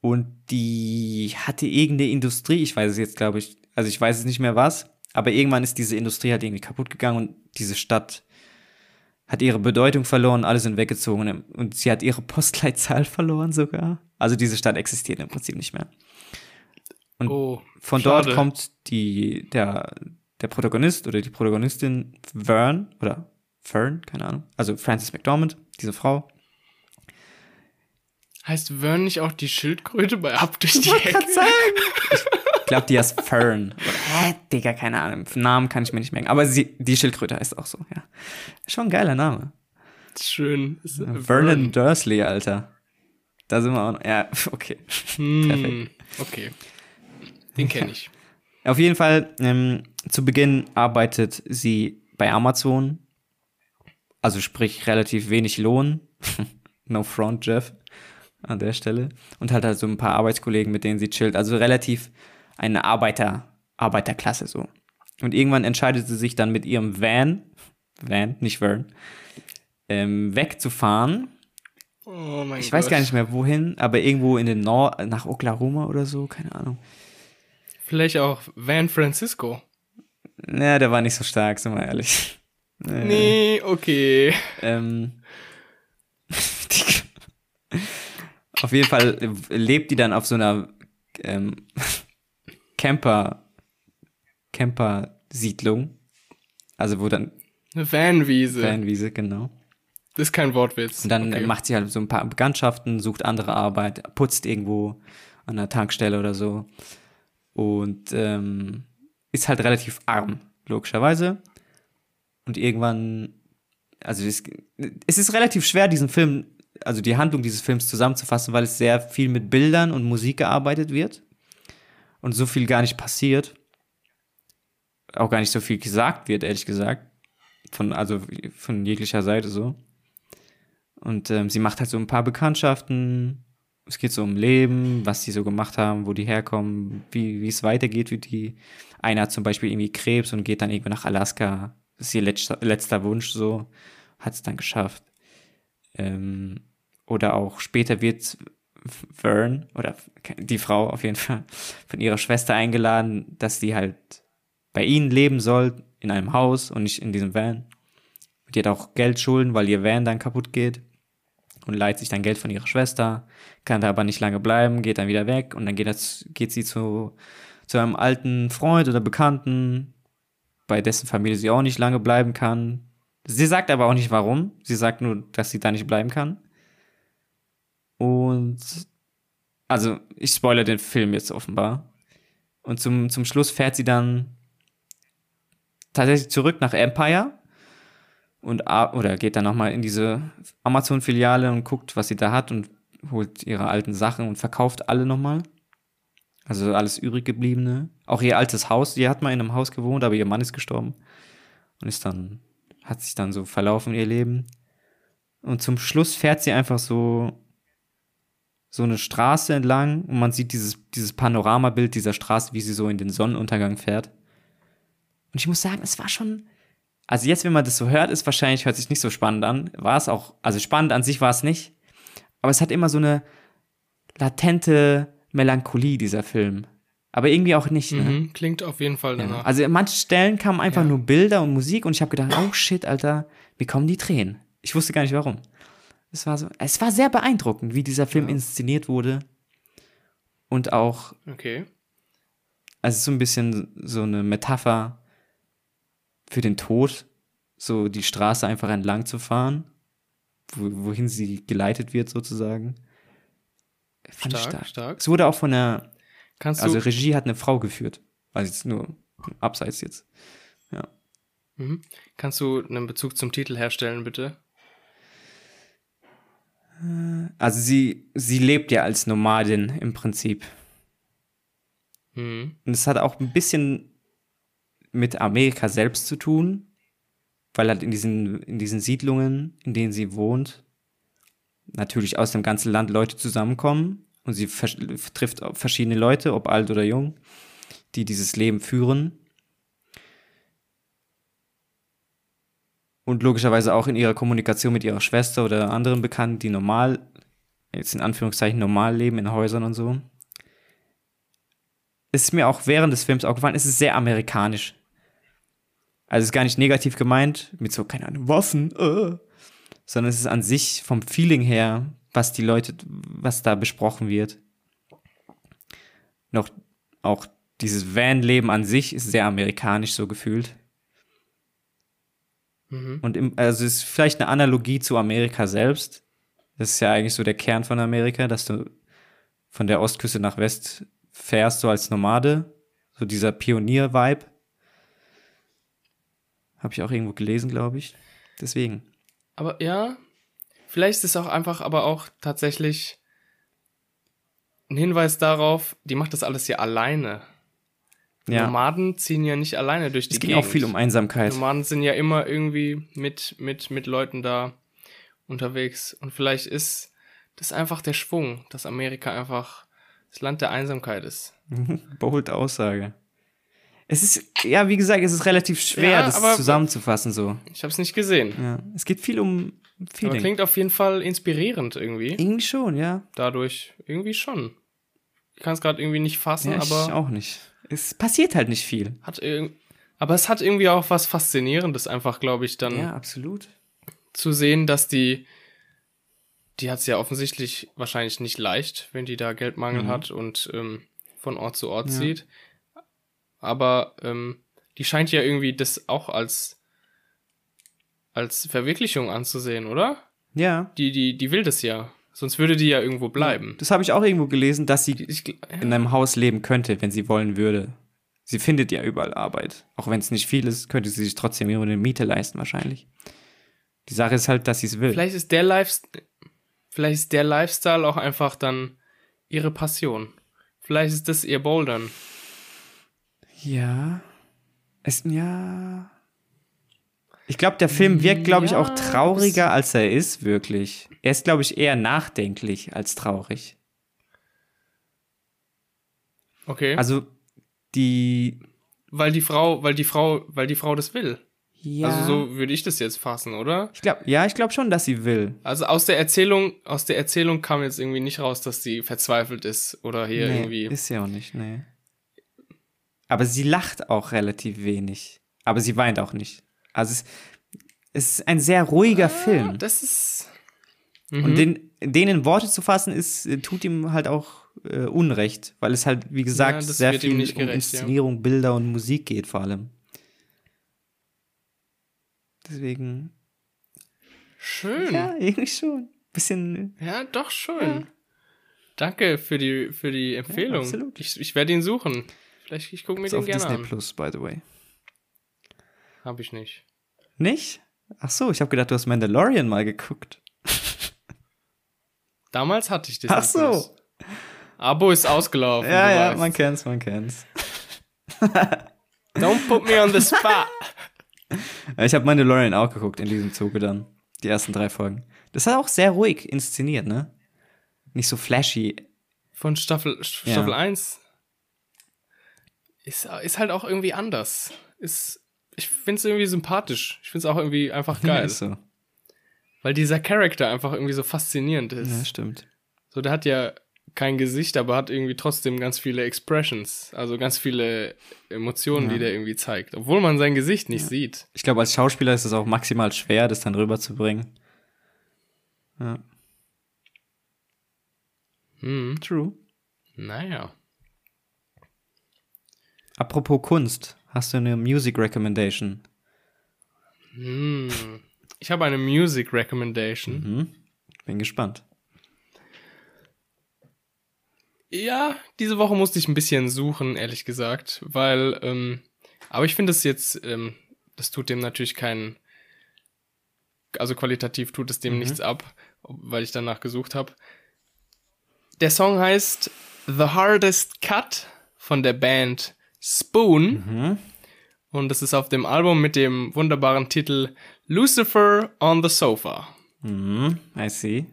S2: Und die hatte irgendeine Industrie, ich weiß es jetzt, glaube ich, also ich weiß es nicht mehr was, aber irgendwann ist diese Industrie halt irgendwie kaputt gegangen und diese Stadt hat ihre Bedeutung verloren, alle sind weggezogen und sie hat ihre Postleitzahl *laughs* verloren sogar. Also diese Stadt existiert im Prinzip nicht mehr. Und
S1: Oh,
S2: von
S1: schade.
S2: dort kommt die, der, der Protagonist oder die Protagonistin Vern oder Fern, keine Ahnung. Also Frances McDormand, diese Frau.
S1: Heißt Vern nicht auch die Schildkröte bei Ab durch die Hecke?
S2: Ich glaube, die heißt Fern. Hä, Digga, keine Ahnung. Namen kann ich mir nicht merken. Aber sie, die Schildkröte heißt auch so, ja. Schon ein geiler Name.
S1: Schön.
S2: Vernon Dursley, Alter. Da sind wir auch noch. Ja, *laughs* okay.
S1: Hm, okay. Den kenne ich.
S2: Auf jeden Fall, ähm, zu Beginn arbeitet sie bei Amazon. Also sprich relativ wenig Lohn. *laughs* no front, Jeff. An der Stelle. Und hat halt so ein paar Arbeitskollegen, mit denen sie chillt. Also relativ eine Arbeiter, Arbeiterklasse so. Und irgendwann entscheidet sie sich dann mit ihrem Van, Van, nicht Vern, ähm, wegzufahren.
S1: Oh mein
S2: Ich
S1: Gott.
S2: weiß gar nicht mehr wohin, aber irgendwo in den Nord, nach Oklahoma oder so, keine Ahnung.
S1: Vielleicht auch Van Francisco.
S2: Ja, der war nicht so stark, sind wir ehrlich. Nee.
S1: Nee, okay.
S2: Ähm, *laughs* die, auf jeden Fall lebt die dann auf so einer ähm, *laughs* Camper, Camper-Siedlung. Also wo dann
S1: Eine Vanwiese.
S2: Fanwiese, genau.
S1: Das ist kein Wortwitz.
S2: Und dann
S1: okay.
S2: macht sie halt so ein paar Bekanntschaften, sucht andere Arbeit, putzt irgendwo an der Tankstelle oder so. Und ähm, ist halt relativ arm, logischerweise. Und irgendwann, also es, es ist relativ schwer, diesen Film, also die Handlung dieses Films zusammenzufassen, weil es sehr viel mit Bildern und Musik gearbeitet wird. Und so viel gar nicht passiert. Auch gar nicht so viel gesagt wird, ehrlich gesagt. Von, also von jeglicher Seite so. Und ähm, sie macht halt so ein paar Bekanntschaften. Es geht so um Leben, was die so gemacht haben, wo die herkommen, wie es weitergeht, wie die. Einer hat zum Beispiel irgendwie Krebs und geht dann irgendwo nach Alaska. Das ist ihr letzter, letzter Wunsch so. Hat es dann geschafft. Ähm, oder auch später wird Vern, oder die Frau auf jeden Fall, von ihrer Schwester eingeladen, dass sie halt bei ihnen leben soll, in einem Haus und nicht in diesem Van. Die hat auch Geldschulden, weil ihr Van dann kaputt geht und leiht sich dann Geld von ihrer Schwester, kann da aber nicht lange bleiben, geht dann wieder weg und dann geht, das, geht sie zu, zu einem alten Freund oder Bekannten, bei dessen Familie sie auch nicht lange bleiben kann. Sie sagt aber auch nicht warum. Sie sagt nur, dass sie da nicht bleiben kann. Und also, ich spoilere den Film jetzt offenbar. Und zum, zum Schluss fährt sie dann tatsächlich zurück nach Empire und oder geht dann nochmal in diese Amazon-Filiale und guckt, was sie da hat und holt ihre alten Sachen und verkauft alle nochmal. Also alles übrig gebliebene. Auch ihr altes Haus, sie hat mal in einem Haus gewohnt, aber ihr Mann ist gestorben. Und ist dann, hat sich dann so verlaufen ihr Leben. Und zum Schluss fährt sie einfach so, so eine Straße entlang und man sieht dieses, dieses Panoramabild dieser Straße, wie sie so in den Sonnenuntergang fährt. Und ich muss sagen, es war schon, also jetzt, wenn man das so hört, ist wahrscheinlich, hört sich nicht so spannend an. War es auch, also spannend an sich war es nicht. Aber es hat immer so eine latente Melancholie, dieser Film. Aber irgendwie auch nicht. Ne?
S1: Mhm, klingt auf jeden Fall danach.
S2: Ja. Also an manchen Stellen kamen einfach ja. nur Bilder und Musik und ich habe gedacht, oh shit, Alter, mir kommen die Tränen. Ich wusste gar nicht warum. Es war so, es war sehr beeindruckend, wie dieser Film ja. inszeniert wurde. Und auch.
S1: Okay.
S2: Also so ein bisschen so eine Metapher für den Tod, so die Straße einfach entlang zu fahren, wo, wohin sie geleitet wird sozusagen.
S1: Fand stark, stark, stark.
S2: Es wurde auch von der, Kannst also Regie hat eine Frau geführt, also jetzt nur abseits jetzt. Ja.
S1: Mhm. Kannst du einen Bezug zum Titel herstellen, bitte?
S2: Also sie, sie lebt ja als Nomadin im Prinzip.
S1: Mhm.
S2: Und es hat auch ein bisschen mit Amerika selbst zu tun, weil halt in diesen, in diesen Siedlungen, in denen sie wohnt, natürlich aus dem ganzen Land Leute zusammenkommen und sie trifft verschiedene Leute, ob alt oder jung, die dieses Leben führen. Und logischerweise auch in ihrer Kommunikation mit ihrer Schwester oder anderen Bekannten, die normal, jetzt in Anführungszeichen normal leben in Häusern und so. Es ist mir auch während des Films aufgefallen, es ist sehr amerikanisch. Also es ist gar nicht negativ gemeint, mit so, keine Ahnung, Waffen, äh, sondern es ist an sich vom Feeling her, was die Leute, was da besprochen wird. Noch auch dieses Van-Leben an sich ist sehr amerikanisch so gefühlt.
S1: Mhm.
S2: Und im, also es ist vielleicht eine Analogie zu Amerika selbst. Das ist ja eigentlich so der Kern von Amerika, dass du von der Ostküste nach West fährst, so als Nomade. So dieser Pionier-Vibe. Habe ich auch irgendwo gelesen, glaube ich. Deswegen.
S1: Aber ja, vielleicht ist es auch einfach, aber auch tatsächlich ein Hinweis darauf, die macht das alles ja alleine. Ja. Nomaden ziehen ja nicht alleine durch die
S2: Es ging Gegend. auch viel um Einsamkeit.
S1: Nomaden sind ja immer irgendwie mit, mit, mit Leuten da unterwegs. Und vielleicht ist das einfach der Schwung, dass Amerika einfach das Land der Einsamkeit ist. *laughs*
S2: Bold Aussage. Es ist, ja, wie gesagt, es ist relativ schwer, ja, das zusammenzufassen so.
S1: Ich habe es nicht gesehen.
S2: Ja. Es geht viel um
S1: Feeling. Aber klingt auf jeden Fall inspirierend irgendwie.
S2: Irgendwie schon, ja.
S1: Dadurch, irgendwie schon. Ich kann es gerade irgendwie nicht fassen, ja, aber.
S2: Ich auch nicht. Es passiert halt nicht viel.
S1: Hat aber es hat irgendwie auch was Faszinierendes, einfach, glaube ich, dann.
S2: Ja, absolut.
S1: Zu sehen, dass die. Die hat es ja offensichtlich wahrscheinlich nicht leicht, wenn die da Geldmangel mhm. hat und ähm, von Ort zu Ort ja. zieht aber ähm, die scheint ja irgendwie das auch als, als Verwirklichung anzusehen, oder?
S2: Ja.
S1: Die, die, die will das ja. Sonst würde die ja irgendwo bleiben.
S2: Das habe ich auch irgendwo gelesen, dass sie ich, ja. in einem Haus leben könnte, wenn sie wollen würde. Sie findet ja überall Arbeit. Auch wenn es nicht viel ist, könnte sie sich trotzdem eine Miete leisten, wahrscheinlich. Die Sache ist halt, dass sie es will.
S1: Vielleicht ist der Lifestyle, vielleicht ist der Lifestyle auch einfach dann ihre Passion. Vielleicht ist das ihr Bouldern.
S2: Ja. Es, ja. Ich glaube, der Film wirkt, glaube ich, auch trauriger, als er ist, wirklich. Er ist, glaube ich, eher nachdenklich als traurig.
S1: Okay.
S2: Also, die.
S1: Weil die Frau, weil die Frau, weil die Frau das will. Ja. Also so würde ich das jetzt fassen, oder?
S2: Ich glaube, ja, ich glaube schon, dass sie will.
S1: Also aus der Erzählung, aus der Erzählung kam jetzt irgendwie nicht raus, dass sie verzweifelt ist oder hier
S2: nee,
S1: irgendwie.
S2: Ist sie auch nicht, nee. Aber sie lacht auch relativ wenig. Aber sie weint auch nicht. Also es, es ist ein sehr ruhiger ah, Film.
S1: Das ist.
S2: Mhm. Und den, denen Worte zu fassen, ist, tut ihm halt auch äh, Unrecht, weil es halt, wie gesagt, ja, sehr viel gerecht, um Inszenierung, ja. Bilder und Musik geht vor allem. Deswegen,
S1: Schön.
S2: ja,
S1: Ja,
S2: irgendwie schon. Bisschen,
S1: doch schön. Danke für die, für die Empfehlung.
S2: absolut.
S1: ich, ich werde ihn suchen. Vielleicht ich gucke mir den
S2: auf
S1: gerne
S2: Disney
S1: an.
S2: Plus, by the way.
S1: Hab ich nicht.
S2: Nicht? Ach so, ich habe gedacht, du hast Mandalorian mal geguckt.
S1: Damals hatte ich Disney
S2: Ach so.
S1: Plus. Abo ist ausgelaufen.
S2: Ja, ja,
S1: weißt.
S2: man kennt's, man kennt's.
S1: Don't put me on the spot. *laughs*
S2: Ich habe Mandalorian auch geguckt in diesem Zuge dann. Die ersten drei Folgen. Das hat auch sehr ruhig inszeniert, ne? Nicht so flashy.
S1: Von Staffel,
S2: Ja.
S1: Staffel 1 ist, ist halt auch irgendwie anders. Ist, ich find's irgendwie sympathisch. Ich find's auch irgendwie einfach geil.
S2: Ist so.
S1: Weil dieser Charakter einfach irgendwie so faszinierend ist.
S2: Ja, stimmt.
S1: So, der hat ja kein Gesicht, aber hat irgendwie trotzdem ganz viele Expressions, also ganz viele Emotionen,
S2: Ja.
S1: die der irgendwie zeigt, obwohl man sein Gesicht nicht sieht.
S2: Ich glaube, als Schauspieler ist es auch maximal schwer, das dann rüberzubringen. Ja.
S1: Hm,
S2: True.
S1: naja.
S2: Apropos Kunst, hast du eine Music Recommendation?
S1: Hm. Ich habe eine Music Recommendation.
S2: Mhm. Bin gespannt.
S1: Ja, diese Woche musste ich ein bisschen suchen, ehrlich gesagt, weil, ähm, aber ich finde es jetzt, ähm, das tut dem natürlich keinen, also qualitativ tut es dem nichts ab, weil ich danach gesucht habe. Der Song heißt The Hardest Cut von der Band Spoon
S2: Mhm.
S1: und das ist auf dem Album mit dem wunderbaren Titel Lucifer on the Sofa.
S2: Mhm. I see.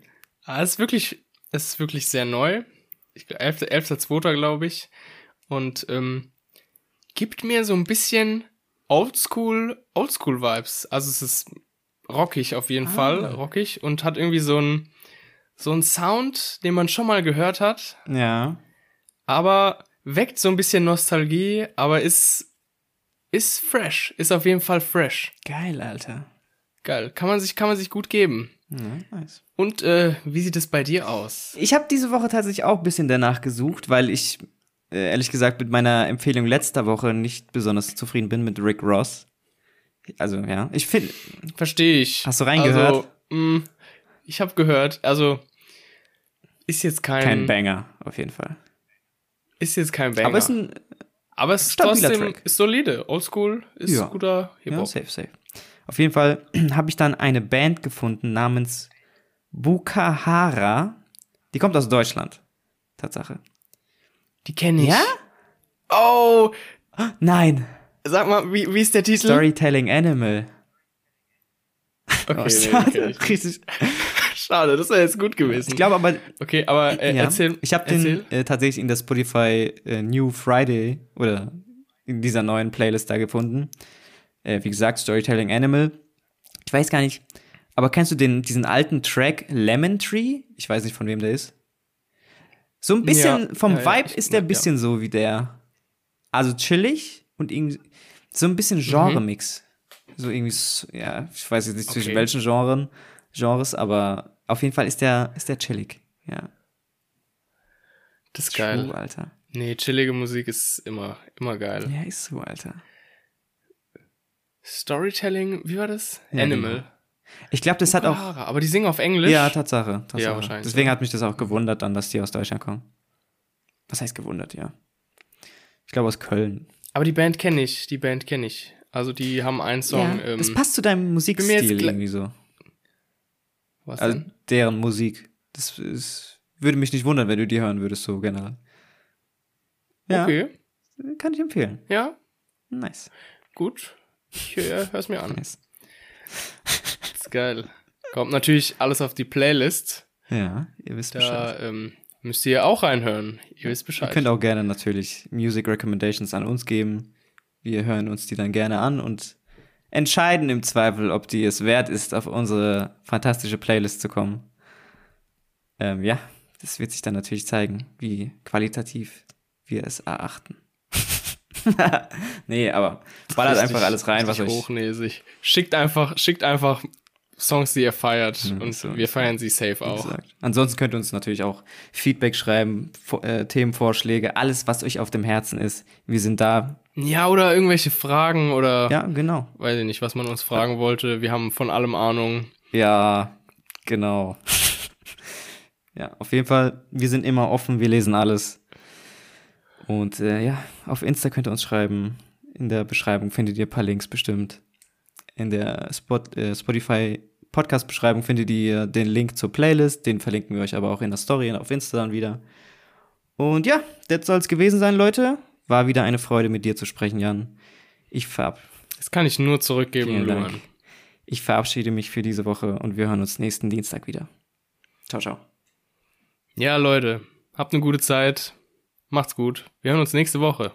S1: Ah, es ist wirklich, ist wirklich sehr neu. Ich, 11. 11.2. glaube ich. Und ähm, gibt mir so ein bisschen Oldschool, Oldschool-Vibes. Also es ist rockig auf jeden
S2: Ah.
S1: Fall, rockig und hat irgendwie so ein so ein Sound, den man schon mal gehört hat,
S2: Ja.
S1: aber weckt so ein bisschen Nostalgie, aber ist ist fresh, ist auf jeden Fall fresh.
S2: Geil, Alter.
S1: Geil, kann man sich kann man sich gut geben.
S2: Ja, nice.
S1: Und äh, wie sieht es bei dir aus?
S2: Ich habe diese Woche tatsächlich auch ein bisschen danach gesucht, weil ich äh, ehrlich gesagt mit meiner Empfehlung letzter Woche nicht besonders zufrieden bin mit Rick Ross. Also ja, ich finde,
S1: Verstehe ich.
S2: Hast du reingehört?
S1: Also, mh, ich habe gehört. Also ist jetzt kein,
S2: kein Banger auf jeden Fall.
S1: ist jetzt kein Banger.
S2: Aber ist ein
S1: Aber es ist trotzdem
S2: Track.
S1: ist solide. Oldschool ist
S2: Ja.
S1: guter
S2: ja,
S1: Hip-Hop.
S2: safe, safe. Auf jeden Fall *clears throat* habe ich dann eine Band gefunden namens Bukahara. Die kommt aus Deutschland. Tatsache.
S1: Die kenne ich.
S2: Ja?
S1: Oh,
S2: Nein.
S1: sag mal, wie, wie ist der Titel?
S2: Storytelling Animal.
S1: Okay,
S2: Oh, schade. Richtig. *laughs*
S1: Schade, das wäre jetzt gut gewesen.
S2: Ich glaube aber,
S1: okay, aber äh,
S2: ja,
S1: erzähl.
S2: ich habe den äh, tatsächlich in der Spotify äh, New Friday oder in dieser neuen Playlist da gefunden. Äh, wie gesagt, Storytelling Animal. Ich weiß gar nicht, aber kennst du den, diesen alten Track Lemon Tree? Ich weiß nicht, von wem der ist. So ein bisschen
S1: Ja,
S2: vom
S1: ja,
S2: Vibe
S1: ich-
S2: ist der ein bisschen so wie der. Also chillig und irgendwie so ein bisschen Genre-Mix. So irgendwie, ja, ich weiß jetzt nicht zwischen
S1: Okay.
S2: welchen Genren, Genres, aber auf jeden Fall ist der, ist der chillig. Ja.
S1: Das ist geil.
S2: True, Alter.
S1: Nee, chillige Musik ist immer, immer geil.
S2: Ja, ist so, Alter.
S1: Storytelling, wie war das?
S2: Ja,
S1: Animal.
S2: genau. Ich glaube, das hat auch.
S1: Aber die singen auf Englisch.
S2: Ja, Tatsache. Tatsache.
S1: Ja, wahrscheinlich,
S2: Deswegen hat mich das auch gewundert, dann, dass die aus Deutschland kommen. Was heißt gewundert, ja. Ich glaube aus Köln.
S1: Aber die Band kenne ich, die Band kenne ich. Also die haben einen Song.
S2: ja,
S1: ähm,
S2: das passt zu deinem Musikstil irgendwie so.
S1: Was
S2: Also
S1: denn?
S2: deren Musik. Das ist, würde mich nicht wundern, wenn du die hören würdest, so generell. Ja,
S1: Okay,
S2: kann ich empfehlen.
S1: ja,
S2: Nice.
S1: gut. Ich äh, hör's mir an.
S2: nice.
S1: ist geil. Kommt natürlich alles auf die Playlist.
S2: Ja, ihr wisst Bescheid.
S1: Da ähm, müsst ihr auch reinhören. Ihr wisst
S2: Ihr
S1: Bescheid.
S2: könnt auch gerne natürlich Music Recommendations an uns geben. Wir hören uns die dann gerne an und entscheiden im Zweifel, ob die es wert ist, auf unsere fantastische Playlist zu kommen. Ähm, ja, das wird sich dann natürlich zeigen, wie qualitativ wir es erachten. *laughs* *laughs* nee, aber ballert
S1: Richtig-
S2: einfach alles rein, was euch.
S1: hochnäsig. Schickt einfach, schickt einfach Songs, die ihr feiert.
S2: Ja,
S1: und
S2: so,
S1: wir feiern sie safe auch.
S2: gesagt. Ansonsten könnt ihr uns natürlich auch Feedback schreiben, äh, Themenvorschläge, alles, was euch auf dem Herzen ist. Wir sind da.
S1: Ja, oder irgendwelche Fragen oder
S2: Ja, genau.
S1: weiß ich nicht, was man uns fragen wollte. Wir haben von allem Ahnung.
S2: Ja, genau. *laughs* ja, auf jeden Fall, wir sind immer offen, wir lesen alles. Und äh, ja, auf Insta könnt ihr uns schreiben. In der Beschreibung findet ihr ein paar Links bestimmt. In der Spot, äh, Spotify Podcast-Beschreibung findet ihr den Link zur Playlist. Den verlinken wir euch aber auch in der Story und auf Insta dann wieder. Und ja, das soll es gewesen sein, Leute. War wieder eine Freude, mit dir zu sprechen, Jan. Ich, verab
S1: Das kann ich nur zurückgeben,
S2: Vielen
S1: Luan.
S2: Ich verabschiede mich für diese Woche und wir hören uns nächsten Dienstag wieder. Ciao, ciao.
S1: Ja, Leute, habt eine gute Zeit. Macht's gut. Wir hören uns nächste Woche.